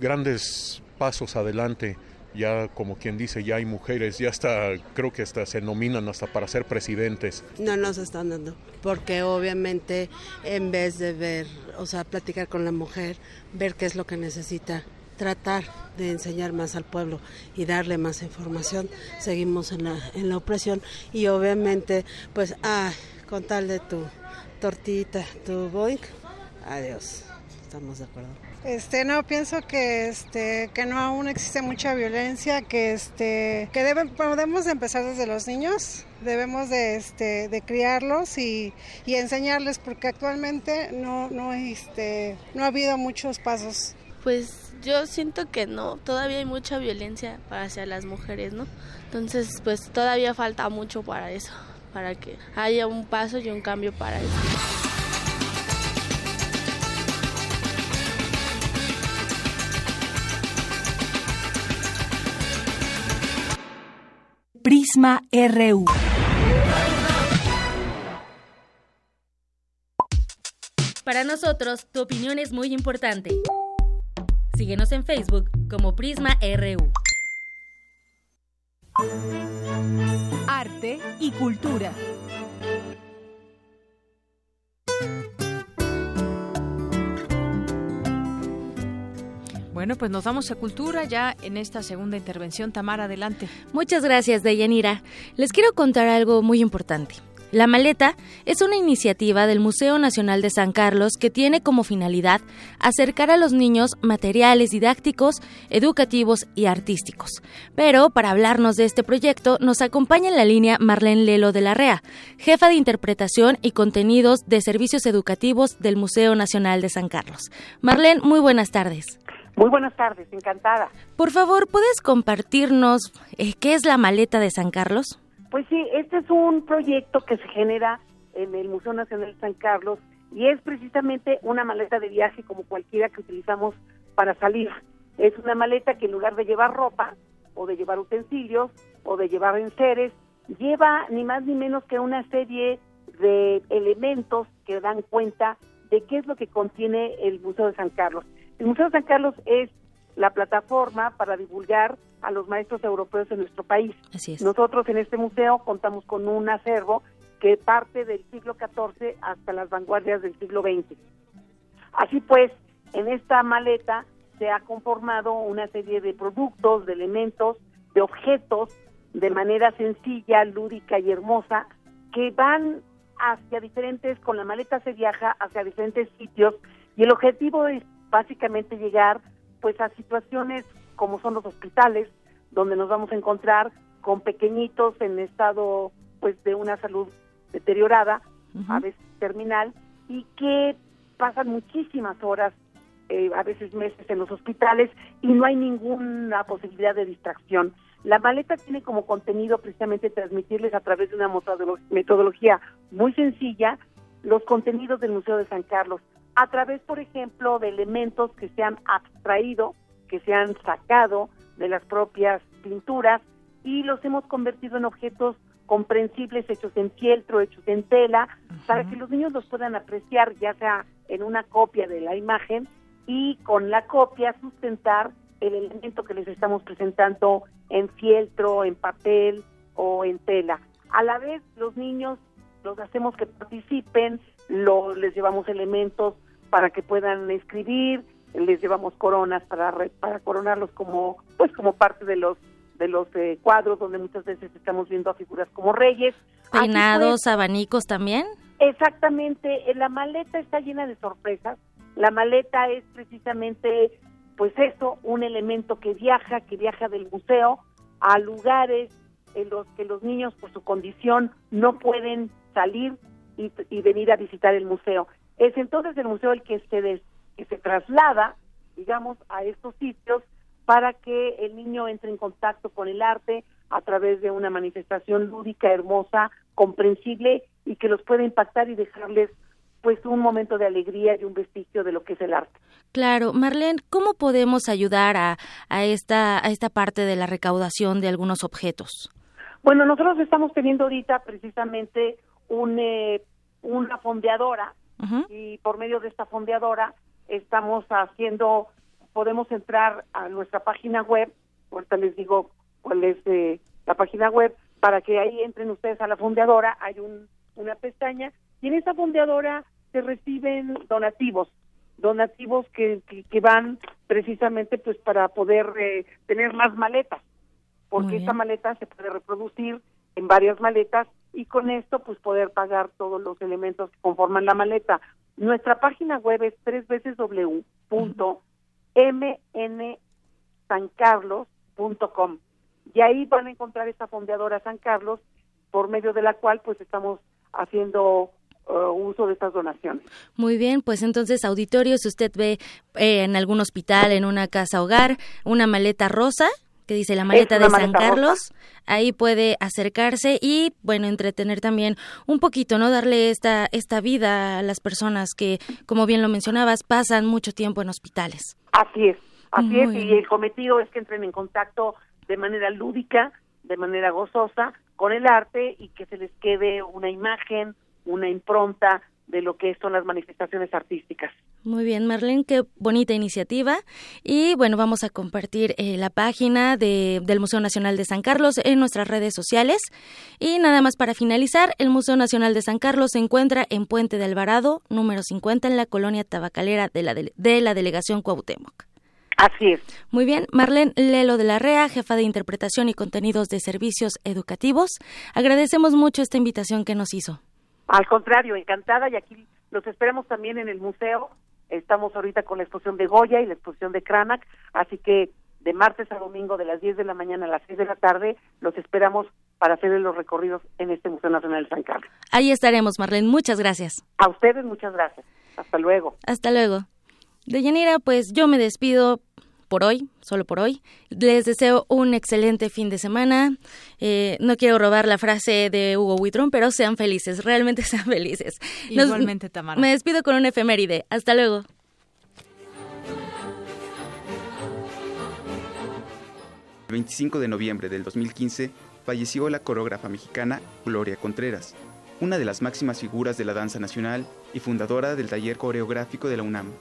grandes pasos adelante. Ya como quien dice, ya hay mujeres, ya hasta creo que hasta se nominan hasta para ser presidentes. No nos están dando, porque obviamente en vez de ver, o sea, platicar con la mujer, ver qué es lo que necesita, tratar de enseñar más al pueblo y darle más información, seguimos en la, en la opresión y obviamente, pues, ah, con tal de tu tortita, tu boink, adiós, estamos de acuerdo. Este, no, pienso que, este, que no aún existe mucha violencia, que, este, que deben, podemos empezar desde los niños, debemos de, este, de criarlos y, y enseñarles, porque actualmente no, no, este, no ha habido muchos pasos. Pues yo siento que no, todavía hay mucha violencia hacia las mujeres, ¿no? Entonces, pues todavía falta mucho para eso, para que haya un paso y un cambio para eso. Prisma RU. Para nosotros, tu opinión es muy importante. Síguenos en Facebook como Prisma RU. Arte y cultura. Bueno, pues nos vamos a cultura ya en esta segunda intervención. Tamara, adelante. Muchas gracias, Deyanira. Les quiero contar algo muy importante. La Maleta es una iniciativa del Museo Nacional de San Carlos que tiene como finalidad acercar a los niños materiales didácticos, educativos y artísticos. Pero para hablarnos de este proyecto nos acompaña en la línea Marlene Lelo de la REA, jefa de interpretación y contenidos de servicios educativos del Museo Nacional de San Carlos. Marlene, muy buenas tardes. Muy buenas tardes, encantada. Por favor, ¿puedes compartirnos eh, qué es la maleta de San Carlos? Pues sí, este es un proyecto que se genera en el Museo Nacional de San Carlos y es precisamente una maleta de viaje como cualquiera que utilizamos para salir. Es una maleta que en lugar de llevar ropa o de llevar utensilios o de llevar enseres, lleva ni más ni menos que una serie de elementos que dan cuenta de qué es lo que contiene el Museo de San Carlos. El Museo San Carlos es la plataforma para divulgar a los maestros europeos en nuestro país. Así es. Nosotros en este museo contamos con un acervo que parte del siglo XIV hasta las vanguardias del siglo XX. Así pues, en esta maleta se ha conformado una serie de productos, de elementos, de objetos, de manera sencilla, lúdica y hermosa, que van hacia diferentes, con la maleta se viaja hacia diferentes sitios y el objetivo es básicamente llegar pues a situaciones como son los hospitales, donde nos vamos a encontrar con pequeñitos en estado pues de una salud deteriorada, a veces terminal, y que pasan muchísimas horas, eh, a veces meses en los hospitales y no hay ninguna posibilidad de distracción. La maleta tiene como contenido precisamente transmitirles a través de una metodología muy sencilla los contenidos del Museo de San Carlos, a través, por ejemplo, de elementos que se han abstraído, que se han sacado de las propias pinturas y los hemos convertido en objetos comprensibles hechos en fieltro, hechos en tela, para que los niños los puedan apreciar ya sea en una copia de la imagen y con la copia sustentar el elemento que les estamos presentando en fieltro, en papel o en tela. A la vez los niños los hacemos que participen, lo, les llevamos elementos para que puedan escribir, les llevamos coronas para para coronarlos como pues como parte de los de los eh, cuadros donde muchas veces estamos viendo a figuras como reyes. Peinados, abanicos también. Exactamente, la maleta está llena de sorpresas. La maleta es precisamente pues eso, un elemento que viaja, que viaja del museo a lugares en los que los niños por su condición no pueden salir y, y venir a visitar el museo. Es entonces el museo el que se, que se traslada, digamos, a estos sitios para que el niño entre en contacto con el arte a través de una manifestación lúdica, hermosa, comprensible y que los pueda impactar y dejarles pues un momento de alegría y un vestigio de lo que es el arte. Claro, Marlene, ¿cómo podemos ayudar a, a, esta, a esta parte de la recaudación de algunos objetos? Bueno, nosotros estamos teniendo ahorita precisamente un, eh, una fondeadora y por medio de esta fondeadora estamos haciendo, podemos entrar a nuestra página web, ahorita les digo cuál es eh, la página web, para que ahí entren ustedes a la fondeadora, hay un, una pestaña y en esa fondeadora se reciben donativos, donativos que, que, van precisamente pues para poder eh, tener más maletas, porque esta maleta se puede reproducir en varias maletas y con esto pues poder pagar todos los elementos que conforman la maleta. Nuestra página web es www.mnsancarlos.com y ahí van a encontrar esta fondeadora San Carlos por medio de la cual pues estamos haciendo uh, uso de estas donaciones. Muy bien, pues entonces auditorio, si usted ve eh, en algún hospital, en una casa hogar, una maleta rosa, que dice la maleta de San Carlos. Ahí puede acercarse y, bueno, entretener también un poquito, ¿no? Darle esta, esta vida a las personas que, como bien lo mencionabas, pasan mucho tiempo en hospitales. Así es, así es. Y el cometido es que entren en contacto de manera lúdica, de manera gozosa, con el arte y que se les quede una imagen, una impronta de lo que son las manifestaciones artísticas. Muy bien, Marlene, qué bonita iniciativa. Y bueno, vamos a compartir eh, la página de, del Museo Nacional de San Carlos en nuestras redes sociales. Y nada más para finalizar, el Museo Nacional de San Carlos se encuentra en Puente de Alvarado, número 50, en la colonia tabacalera de la, de, la delegación Cuauhtémoc. Así es. Muy bien, Marlene Lelo de la REA, jefa de interpretación y contenidos de servicios educativos. Agradecemos mucho esta invitación que nos hizo. Al contrario, encantada y aquí los esperamos también en el museo. Estamos ahorita con la exposición de Goya y la exposición de Kranac, así que de martes a domingo de las 10 de la mañana a las 6 de la tarde los esperamos para hacer los recorridos en este Museo Nacional de San Carlos. Ahí estaremos, Marlene. Muchas gracias. A ustedes muchas gracias. Hasta luego. Hasta luego. De Yanira, pues yo me despido por hoy, solo por hoy. Les deseo un excelente fin de semana. Eh, no quiero robar la frase de Hugo Huitrón, pero sean felices, realmente [LAUGHS] sean felices. Igualmente, Tamara. Me despido con un efeméride. Hasta luego. El 25 de noviembre del 2015 falleció la coreógrafa mexicana Gloria Contreras. una de las máximas figuras de la danza nacional y fundadora del taller coreográfico de la UNAM.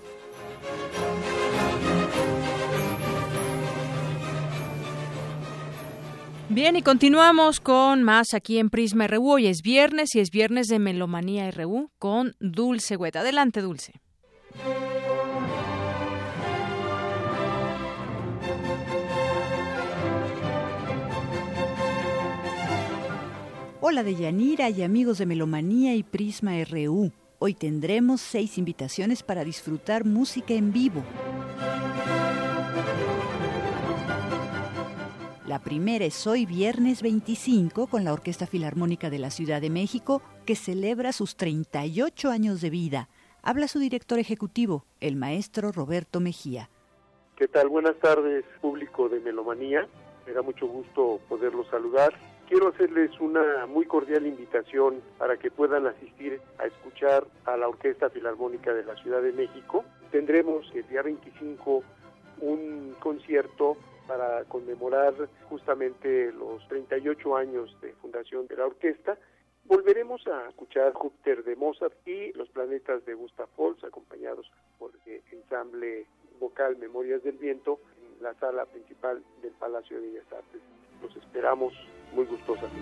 Bien, y continuamos con más aquí en Prisma RU. Hoy es viernes y es viernes de Melomanía RU con Dulce Hueta. Adelante, Dulce. Hola de Yanira y amigos de Melomanía y Prisma RU. Hoy tendremos seis invitaciones para disfrutar música en vivo. La primera es hoy viernes 25 con la Orquesta Filarmónica de la Ciudad de México que celebra sus 38 años de vida. Habla su director ejecutivo, el maestro Roberto Mejía. ¿Qué tal? Buenas tardes, público de Melomanía. Me da mucho gusto poderlos saludar quiero hacerles una muy cordial invitación para que puedan asistir a escuchar a la Orquesta Filarmónica de la Ciudad de México. Tendremos el día 25 un concierto para conmemorar justamente los 38 años de fundación de la orquesta. Volveremos a escuchar Júpiter de Mozart y Los planetas de Gustav Holst, acompañados por el ensamble vocal Memorias del Viento en la sala principal del Palacio de Bellas Artes. Los esperamos muy gustosamente.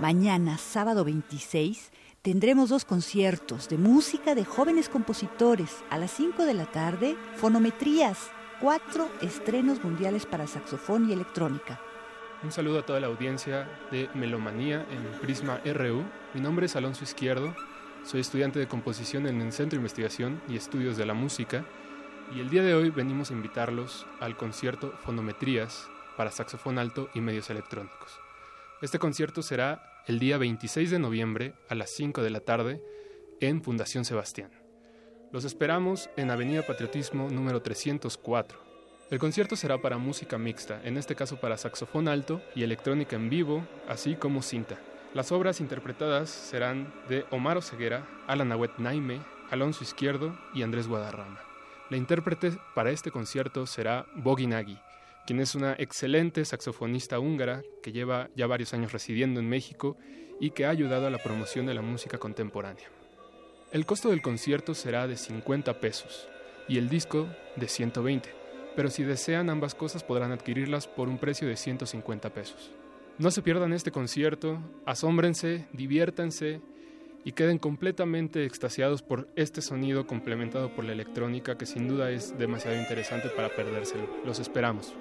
Mañana, sábado 26, tendremos dos conciertos de música de jóvenes compositores. A las 5 de la tarde, fonometrías, cuatro estrenos mundiales para saxofón y electrónica. Un saludo a toda la audiencia de Melomanía en Prisma RU. Mi nombre es Alonso Izquierdo soy estudiante de composición en el Centro de Investigación y Estudios de la Música y el día de hoy venimos a invitarlos al concierto Fonometrías para saxofón alto y medios electrónicos. Este concierto será el día 26 de noviembre a las 5 de la tarde en Fundación Sebastián. Los esperamos en Avenida Patriotismo número 304. El concierto será para música mixta, en este caso para saxofón alto y electrónica en vivo, así como cinta. Las obras interpretadas serán de Omar Oseguera, Alan Awet Naime, Alonso Izquierdo y Andrés Guadarrama. La intérprete para este concierto será Bogi Nagy, quien es una excelente saxofonista húngara que lleva ya varios años residiendo en México y que ha ayudado a la promoción de la música contemporánea. El costo del concierto será de 50 pesos y el disco de 120, pero si desean ambas cosas podrán adquirirlas por un precio de 150 pesos. No se pierdan este concierto, asómbrense, diviértanse y queden completamente extasiados por este sonido complementado por la electrónica que sin duda es demasiado interesante para perdérselo. Los esperamos.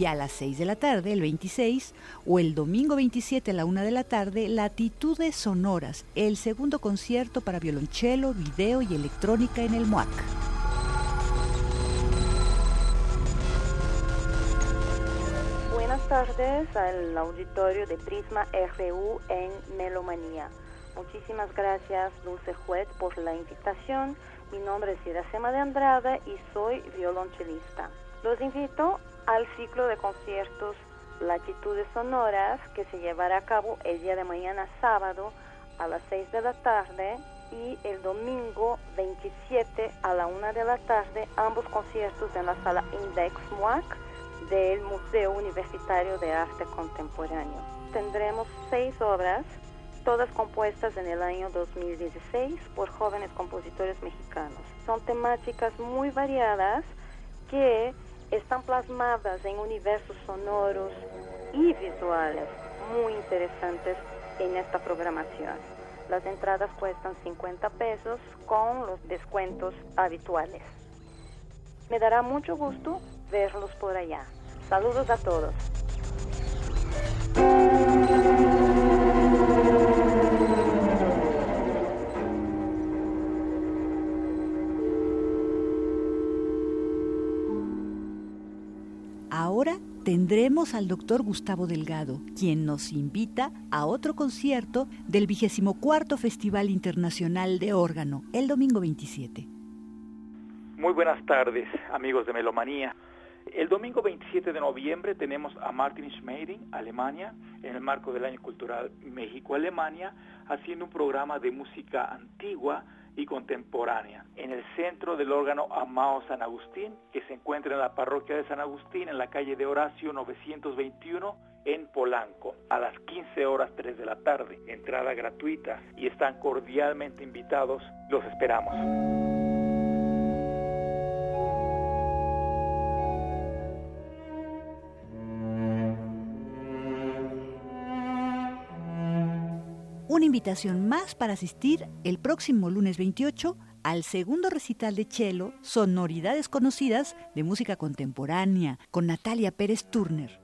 Y a las 6 de la tarde, el 26, o el domingo 27 a la 1 de la tarde, Latitudes Sonoras, el segundo concierto para violonchelo, video y electrónica en el MUAC. Tardes al auditorio de Prisma RU en Melomanía. Muchísimas gracias, Dulce Juez, por la invitación. Mi nombre es Iracema de Andrade y soy violonchelista. Los invito al ciclo de conciertos Latitudes Sonoras que se llevará a cabo el día de mañana sábado a las 6 de la tarde y el domingo 27 a la 1 de la tarde, ambos conciertos en la sala Index MUAC del Museo Universitario de Arte Contemporáneo. Tendremos seis obras, todas compuestas en el año 2016 por jóvenes compositores mexicanos. Son temáticas muy variadas que están plasmadas en universos sonoros y visuales muy interesantes en esta programación. Las entradas cuestan 50 pesos con los descuentos habituales. Me dará mucho gusto verlos por allá. Saludos a todos. Ahora tendremos al doctor Gustavo Delgado, quien nos invita a otro concierto del 24 Festival Internacional de Órgano, el domingo 27. Muy buenas tardes, amigos de Melomanía. El domingo 27 de noviembre tenemos a Martin Schmeiding, Alemania, en el marco del Año Cultural México-Alemania, haciendo un programa de música antigua y contemporánea en el centro del órgano Amao San Agustín, que se encuentra en la parroquia de San Agustín, en la calle de Horacio 921 en Polanco, a las 15 horas 3 de la tarde. Entrada gratuita y están cordialmente invitados. Los esperamos. Invitación más para asistir el próximo lunes 28 al segundo recital de cello Sonoridades Conocidas de Música Contemporánea con Natalia Pérez Turner.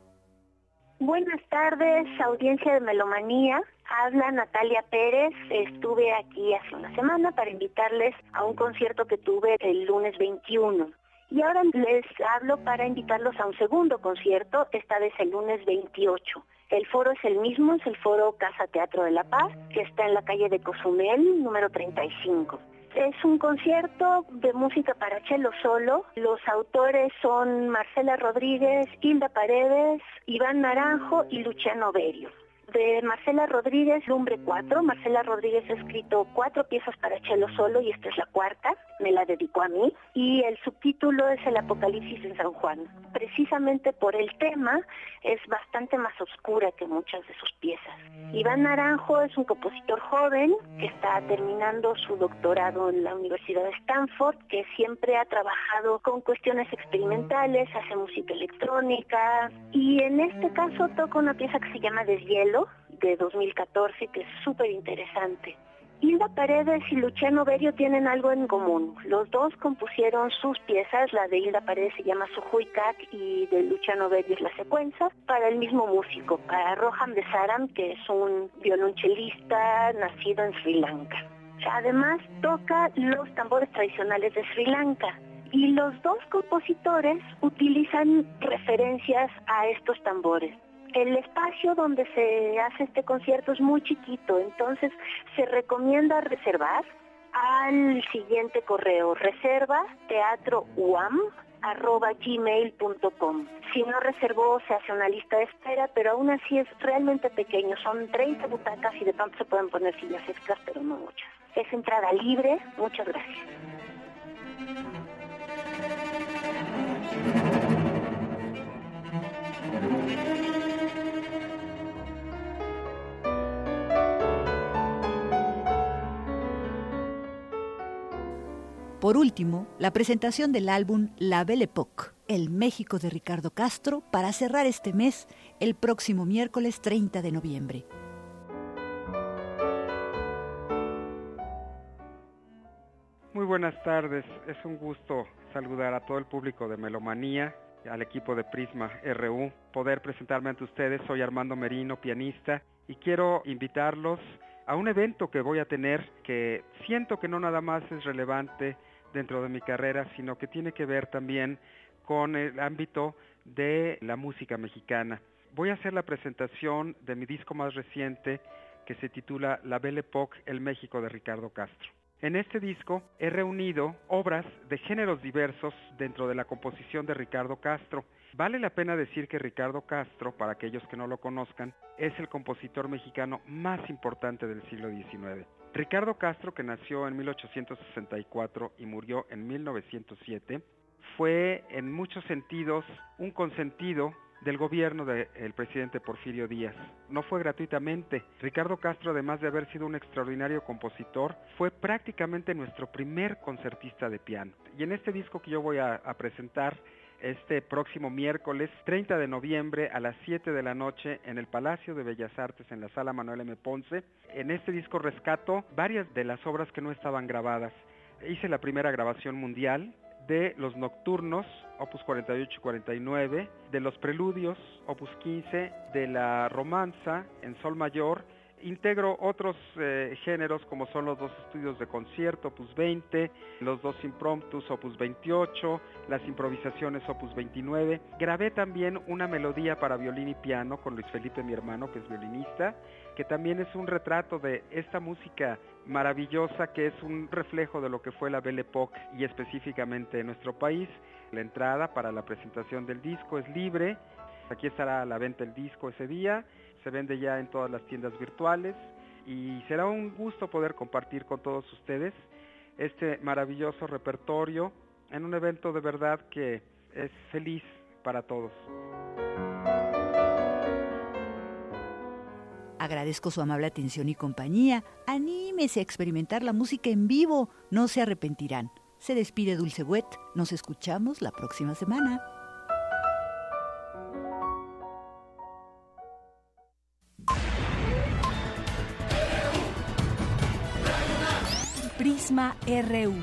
Buenas tardes, audiencia de Melomanía. Habla Natalia Pérez. Estuve aquí hace una semana para invitarles a un concierto que tuve el lunes 21. Y ahora les hablo para invitarlos a un segundo concierto, esta vez el lunes 28. El foro es el mismo, es el foro Casa Teatro de la Paz, que está en la calle de Cozumel, número 35. Es un concierto de música para cello solo. Los autores son Marcela Rodríguez, Hilda Paredes, Iván Naranjo y Luciano Berio Marcela Rodríguez, Lumbre 4. Marcela Rodríguez ha escrito cuatro piezas para cello solo y esta es la cuarta, me la dedicó a mí. Y el subtítulo es El Apocalipsis en San Juan. Precisamente por el tema es bastante más oscura que muchas de sus piezas. Iván Naranjo es un compositor joven que está terminando su doctorado en la Universidad de Stanford, que siempre ha trabajado con cuestiones experimentales, hace música electrónica y en este caso toca una pieza que se llama Deshielo de 2014 que es súper interesante. Hilda Paredes y Luciano Berio tienen algo en común. Los dos compusieron sus piezas, la de Hilda Paredes se llama Sujuicac y de Luciano Berio es la secuencia, para el mismo músico, para Rohan Besaram, que es un violonchelista nacido en Sri Lanka. Además toca los tambores tradicionales de Sri Lanka, y los dos compositores utilizan referencias a estos tambores el espacio donde se hace este concierto es muy chiquito, entonces se recomienda reservar al siguiente correo, reserva teatro. Si no reservó, se hace una lista de espera, pero aún así es realmente pequeño. Son 30 butacas y de pronto se pueden poner sillas extras, pero no muchas. Es entrada libre. Muchas gracias. Por último, la presentación del álbum La Belle Époque, El México de Ricardo Castro, para cerrar este mes el próximo miércoles 30 de noviembre. Muy buenas tardes, es un gusto saludar a todo el público de Melomanía, al equipo de Prisma RU, poder presentarme ante ustedes. Soy Armando Merino, pianista, y quiero invitarlos a un evento que voy a tener que siento que no nada más es relevante dentro de mi carrera, sino que tiene que ver también con el ámbito de la música mexicana. Voy a hacer la presentación de mi disco más reciente que se titula La Belle Époque, el México de Ricardo Castro. En este disco he reunido obras de géneros diversos dentro de la composición de Ricardo Castro. Vale la pena decir que Ricardo Castro, para aquellos que no lo conozcan, es el compositor mexicano más importante del siglo XIX. Ricardo Castro, que nació en 1864 y murió en 1907, fue en muchos sentidos un consentido del gobierno del presidente Porfirio Díaz. No fue gratuitamente. Ricardo Castro, además de haber sido un extraordinario compositor, fue prácticamente nuestro primer concertista de piano. Y en este disco que yo voy a presentar, este próximo miércoles 30 de noviembre a las 7 de la noche en el Palacio de Bellas Artes en la Sala Manuel M. Ponce. En este disco rescato varias de las obras que no estaban grabadas. Hice la primera grabación mundial de los nocturnos, opus 48 y 49, de los preludios, opus 15, de la romanza en sol mayor integro otros eh, géneros como son los dos estudios de concierto, opus 20, los dos impromptus, opus 28, las improvisaciones, opus 29. Grabé también una melodía para violín y piano con Luis Felipe, mi hermano, que es violinista, que también es un retrato de esta música maravillosa que es un reflejo de lo que fue la Belle Époque y específicamente en nuestro país. La entrada para la presentación del disco es libre. Aquí estará a la venta el disco ese día. Se vende ya en todas las tiendas virtuales y será un gusto poder compartir con todos ustedes este maravilloso repertorio en un evento de verdad que es feliz para todos. Agradezco su amable atención y compañía. Anímese a experimentar la música en vivo. No se arrepentirán. Se despide Dulce Wet. Nos escuchamos la próxima semana. Prisma RU.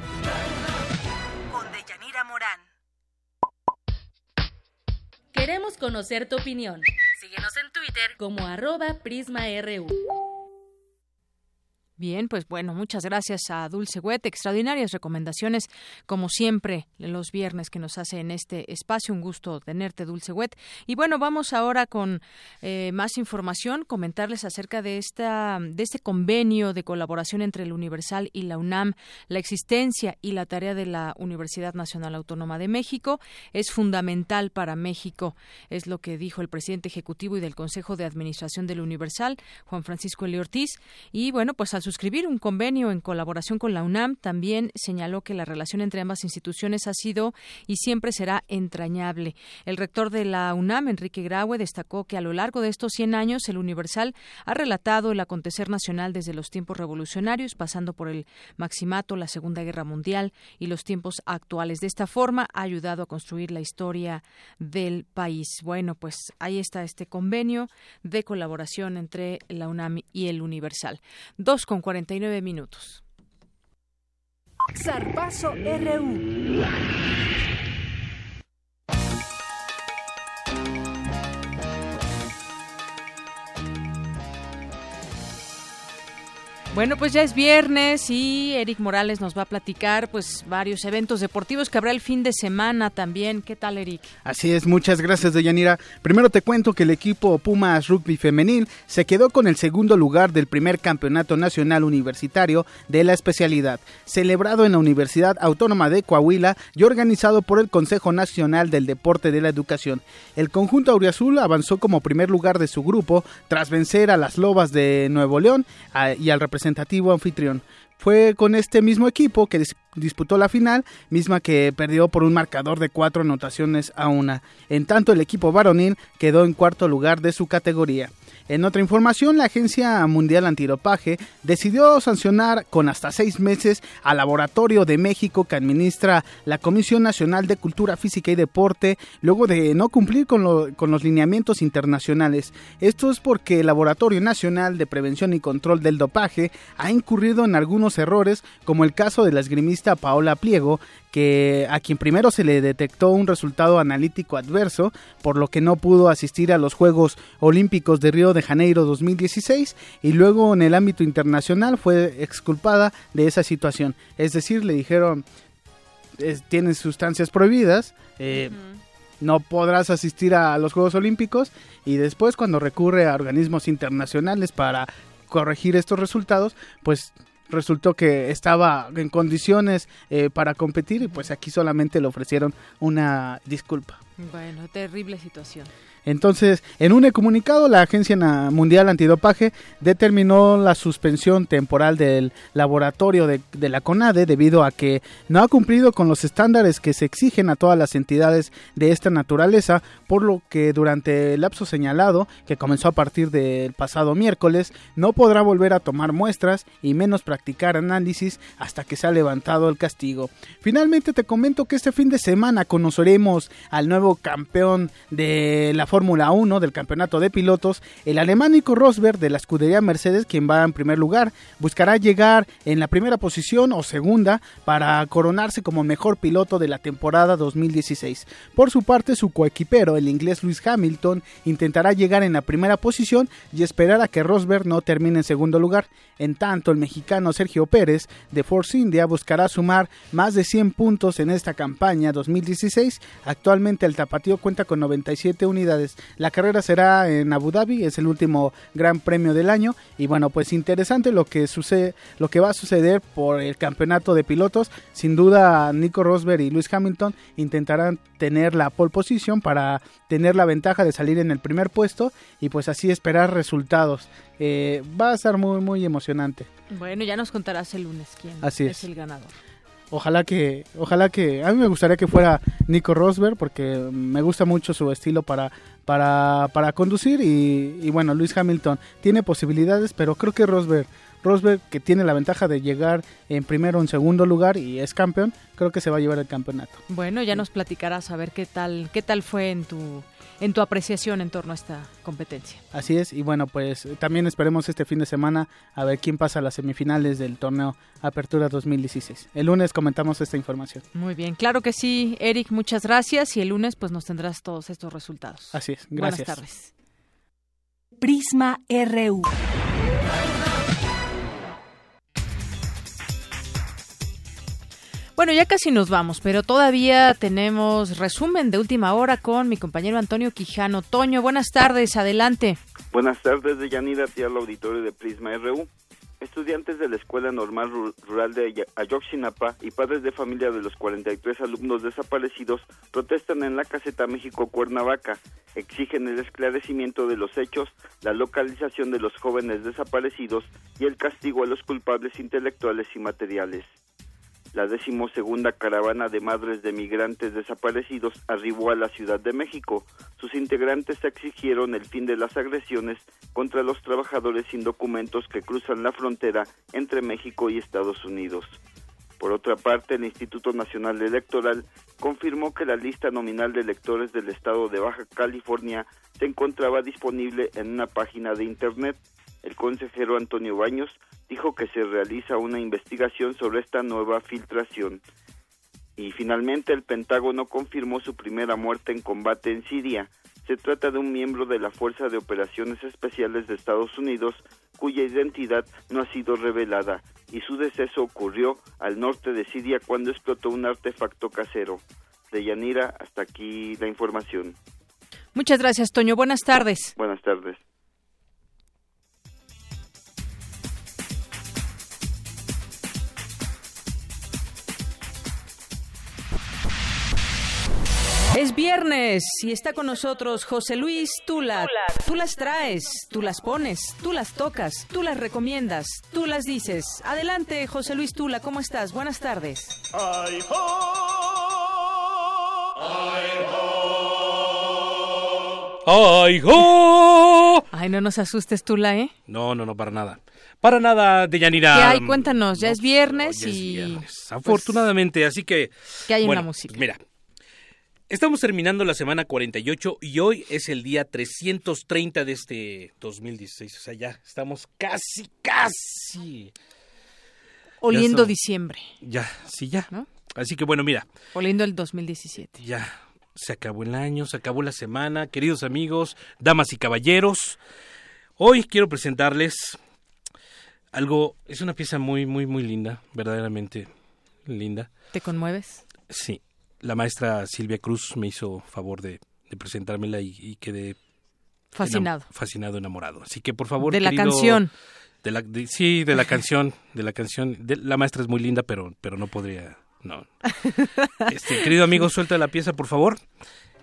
Con Deyanira Morán. Queremos conocer tu opinión. Síguenos en Twitter como arroba PrismaRU. Bien, pues bueno, muchas gracias a Dulce Huete. Extraordinarias recomendaciones, como siempre, los viernes que nos hace en este espacio. Un gusto tenerte, Dulce Huet. Y bueno, vamos ahora con eh, más información, comentarles acerca de, esta, de este convenio de colaboración entre el Universal y la UNAM. La existencia y la tarea de la Universidad Nacional Autónoma de México es fundamental para México, es lo que dijo el presidente ejecutivo y del Consejo de Administración del Universal, Juan Francisco Eli Ortiz. Y bueno, pues al suscribir un convenio en colaboración con la UNAM, también señaló que la relación entre ambas instituciones ha sido y siempre será entrañable. El rector de la UNAM, Enrique Graue, destacó que a lo largo de estos 100 años el Universal ha relatado el acontecer nacional desde los tiempos revolucionarios, pasando por el maximato, la Segunda Guerra Mundial y los tiempos actuales. De esta forma ha ayudado a construir la historia del país. Bueno, pues ahí está este convenio de colaboración entre la UNAM y el Universal. Dos con 49 minutos. Zarpazo RU. Bueno, pues ya es viernes y Eric Morales nos va a platicar pues varios eventos deportivos que habrá el fin de semana también. ¿Qué tal, Eric? Así es, muchas gracias, Deyanira. Primero te cuento que el equipo Pumas Rugby Femenil se quedó con el segundo lugar del primer Campeonato Nacional Universitario de la especialidad, celebrado en la Universidad Autónoma de Coahuila y organizado por el Consejo Nacional del Deporte de la Educación. El conjunto auriazul avanzó como primer lugar de su grupo tras vencer a las Lobas de Nuevo León a, y al representante representativo anfitrión. Fue con este mismo equipo que disputó la final, misma que perdió por un marcador de cuatro anotaciones a una. En tanto, el equipo varonil quedó en cuarto lugar de su categoría. En otra información, la Agencia Mundial Antidopaje decidió sancionar con hasta seis meses al Laboratorio de México que administra la Comisión Nacional de Cultura Física y Deporte luego de no cumplir con, con los lineamientos internacionales. Esto es porque el Laboratorio Nacional de Prevención y Control del Dopaje ha incurrido en algunos errores, como el caso de la esgrimista Paola Pliego, que a quien primero se le detectó un resultado analítico adverso, por lo que no pudo asistir a los Juegos Olímpicos de Río de Janeiro 2016 y luego en el ámbito internacional fue exculpada de esa situación. Es decir, le dijeron, tienes sustancias prohibidas, eh, no podrás asistir a los Juegos Olímpicos y después cuando recurre a organismos internacionales para corregir estos resultados, pues resultó que estaba en condiciones eh, para competir y pues aquí solamente le ofrecieron una disculpa. Bueno, terrible situación. Entonces, en un comunicado, la Agencia Mundial Antidopaje determinó la suspensión temporal del laboratorio de, la CONADE debido a que no ha cumplido con los estándares que se exigen a todas las entidades de esta naturaleza, por lo que durante el lapso señalado, que comenzó a partir del pasado miércoles, no podrá volver a tomar muestras y menos practicar análisis hasta que sea levantado el castigo. Finalmente te comento que este fin de semana conoceremos al nuevo campeón de la Fórmula 1, del campeonato de pilotos, el alemán Nico Rosberg de la escudería Mercedes, quien va en primer lugar, buscará llegar en la primera posición o segunda para coronarse como mejor piloto de la temporada 2016. Por su parte, su coequipero, el inglés Lewis Hamilton, intentará llegar en la primera posición y esperar a que Rosberg no termine en segundo lugar. En tanto, el mexicano Sergio Pérez de Force India buscará sumar más de 100 puntos en esta campaña 2016. Actualmente el tapatío cuenta con 97 unidades. La carrera será en Abu Dhabi, es el último gran premio del año y bueno, pues interesante lo que sucede, lo que va a suceder por el campeonato de pilotos. Sin duda Nico Rosberg y Lewis Hamilton intentarán tener la pole position para tener la ventaja de salir en el primer puesto y pues así esperar resultados. Eh, va a ser muy muy emocionante. Bueno, ya nos contarás el lunes quién Así es el ganador. Ojalá que, ojalá que, a mí me gustaría que fuera Nico Rosberg porque me gusta mucho su estilo para, para, para conducir y, y bueno, Luis Hamilton tiene posibilidades, pero creo que Rosberg, Rosberg que tiene la ventaja de llegar en primero o en segundo lugar y es campeón, creo que se va a llevar el campeonato. Bueno, ya nos platicarás a ver qué tal, qué tal fue en tu en tu apreciación en torno a esta competencia. Así es, y bueno, pues también esperemos este fin de semana a ver quién pasa a las semifinales del torneo Apertura 2016. El lunes comentamos esta información. Muy bien, claro que sí, Eric, muchas gracias y el lunes pues nos tendrás todos estos resultados. Así es, gracias. Buenas tardes. Prisma RU. Bueno, ya casi nos vamos, pero todavía tenemos resumen de última hora con mi compañero Antonio Quijano. Toño, buenas tardes, adelante. Buenas tardes, de Yanira, tía al auditorio de Prisma RU. Estudiantes de la Escuela Normal Rural de Ayoxinapa y padres de familia de los 43 alumnos desaparecidos protestan en la caseta México Cuernavaca. Exigen el esclarecimiento de los hechos, la localización de los jóvenes desaparecidos y el castigo a los culpables intelectuales y materiales. La decimosegunda caravana de madres de migrantes desaparecidos arribó a la Ciudad de México. Sus integrantes exigieron el fin de las agresiones contra los trabajadores sin documentos que cruzan la frontera entre México y Estados Unidos. Por otra parte, el Instituto Nacional Electoral confirmó que la lista nominal de electores del estado de Baja California se encontraba disponible en una página de Internet. El consejero Antonio Baños dijo que se realiza una investigación sobre esta nueva filtración. Y finalmente el Pentágono confirmó su primera muerte en combate en Siria. Se trata de un miembro de la Fuerza de Operaciones Especiales de Estados Unidos cuya identidad no ha sido revelada y su deceso ocurrió al norte de Siria cuando explotó un artefacto casero. De Yanira, hasta aquí la información. Muchas gracias, Toño. Buenas tardes. Buenas tardes. Es viernes y está con nosotros José Luis Tula. Tú las traes, tú las pones, tú las tocas, tú las recomiendas, tú las dices. Adelante, José Luis Tula, ¿cómo estás? Buenas tardes. Ay, ¡Ay, ho! Ay, no nos asustes, Tula, ¿eh? No, no, no, para nada. Para nada, Deyanira. ¿Qué hay? Cuéntanos, ya es viernes Ya es y... viernes, Afortunadamente, así que... ¿Qué hay en bueno, la música? Mira, estamos terminando la semana 48 y hoy es el día 330 de este 2016. O sea, ya estamos casi, casi... Oliendo Ya diciembre, Ya, sí, ya. Así que bueno, mira, oliendo el 2017. ya se acabó el año, se acabó la semana, queridos amigos, damas y caballeros. Hoy quiero presentarles algo, es una pieza muy, muy, muy linda, verdaderamente linda. ¿Te conmueves? Sí, la maestra Silvia Cruz me hizo favor de, de presentármela y, y quedé Fascinado. enam- fascinado, enamorado. Así que por favor, De la querido- canción. de la, de- sí, de la canción, de la canción. de- la maestra es muy linda, pero, pero no podría, no. [LAUGHS] Este, querido amigo, suelta la pieza, por favor.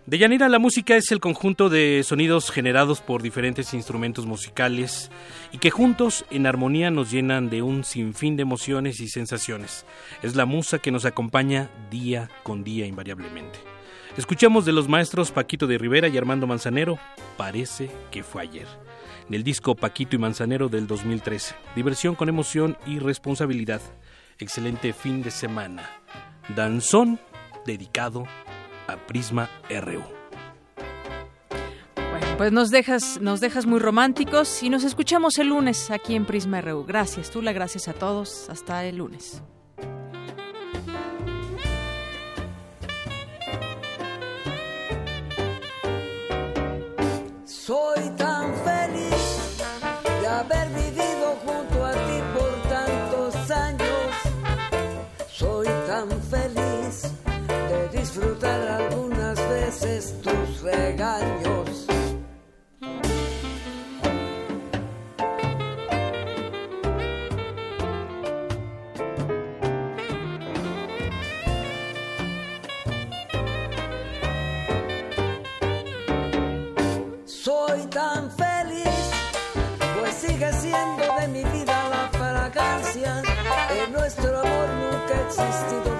De Yanira, la música es el conjunto de sonidos generados por diferentes instrumentos musicales y que juntos en armonía nos llenan de un sinfín de emociones y sensaciones. Es la musa que nos acompaña día con día invariablemente. Escuchamos de los maestros Paquito de Rivera y Armando Manzanero, Parece que fue ayer, en el disco Paquito y Manzanero del 2013. Diversión con emoción y responsabilidad. Excelente fin de semana. Danzón dedicado a Prisma RU. Bueno, pues nos dejas, nos dejas muy románticos y nos escuchamos el lunes aquí en Prisma RU. Gracias, Tula, gracias a todos. Hasta el lunes. Soy tan feliz de haber vivido regaños. Soy tan feliz, pues sigue siendo de mi vida la fragancia. En nuestro amor nunca existido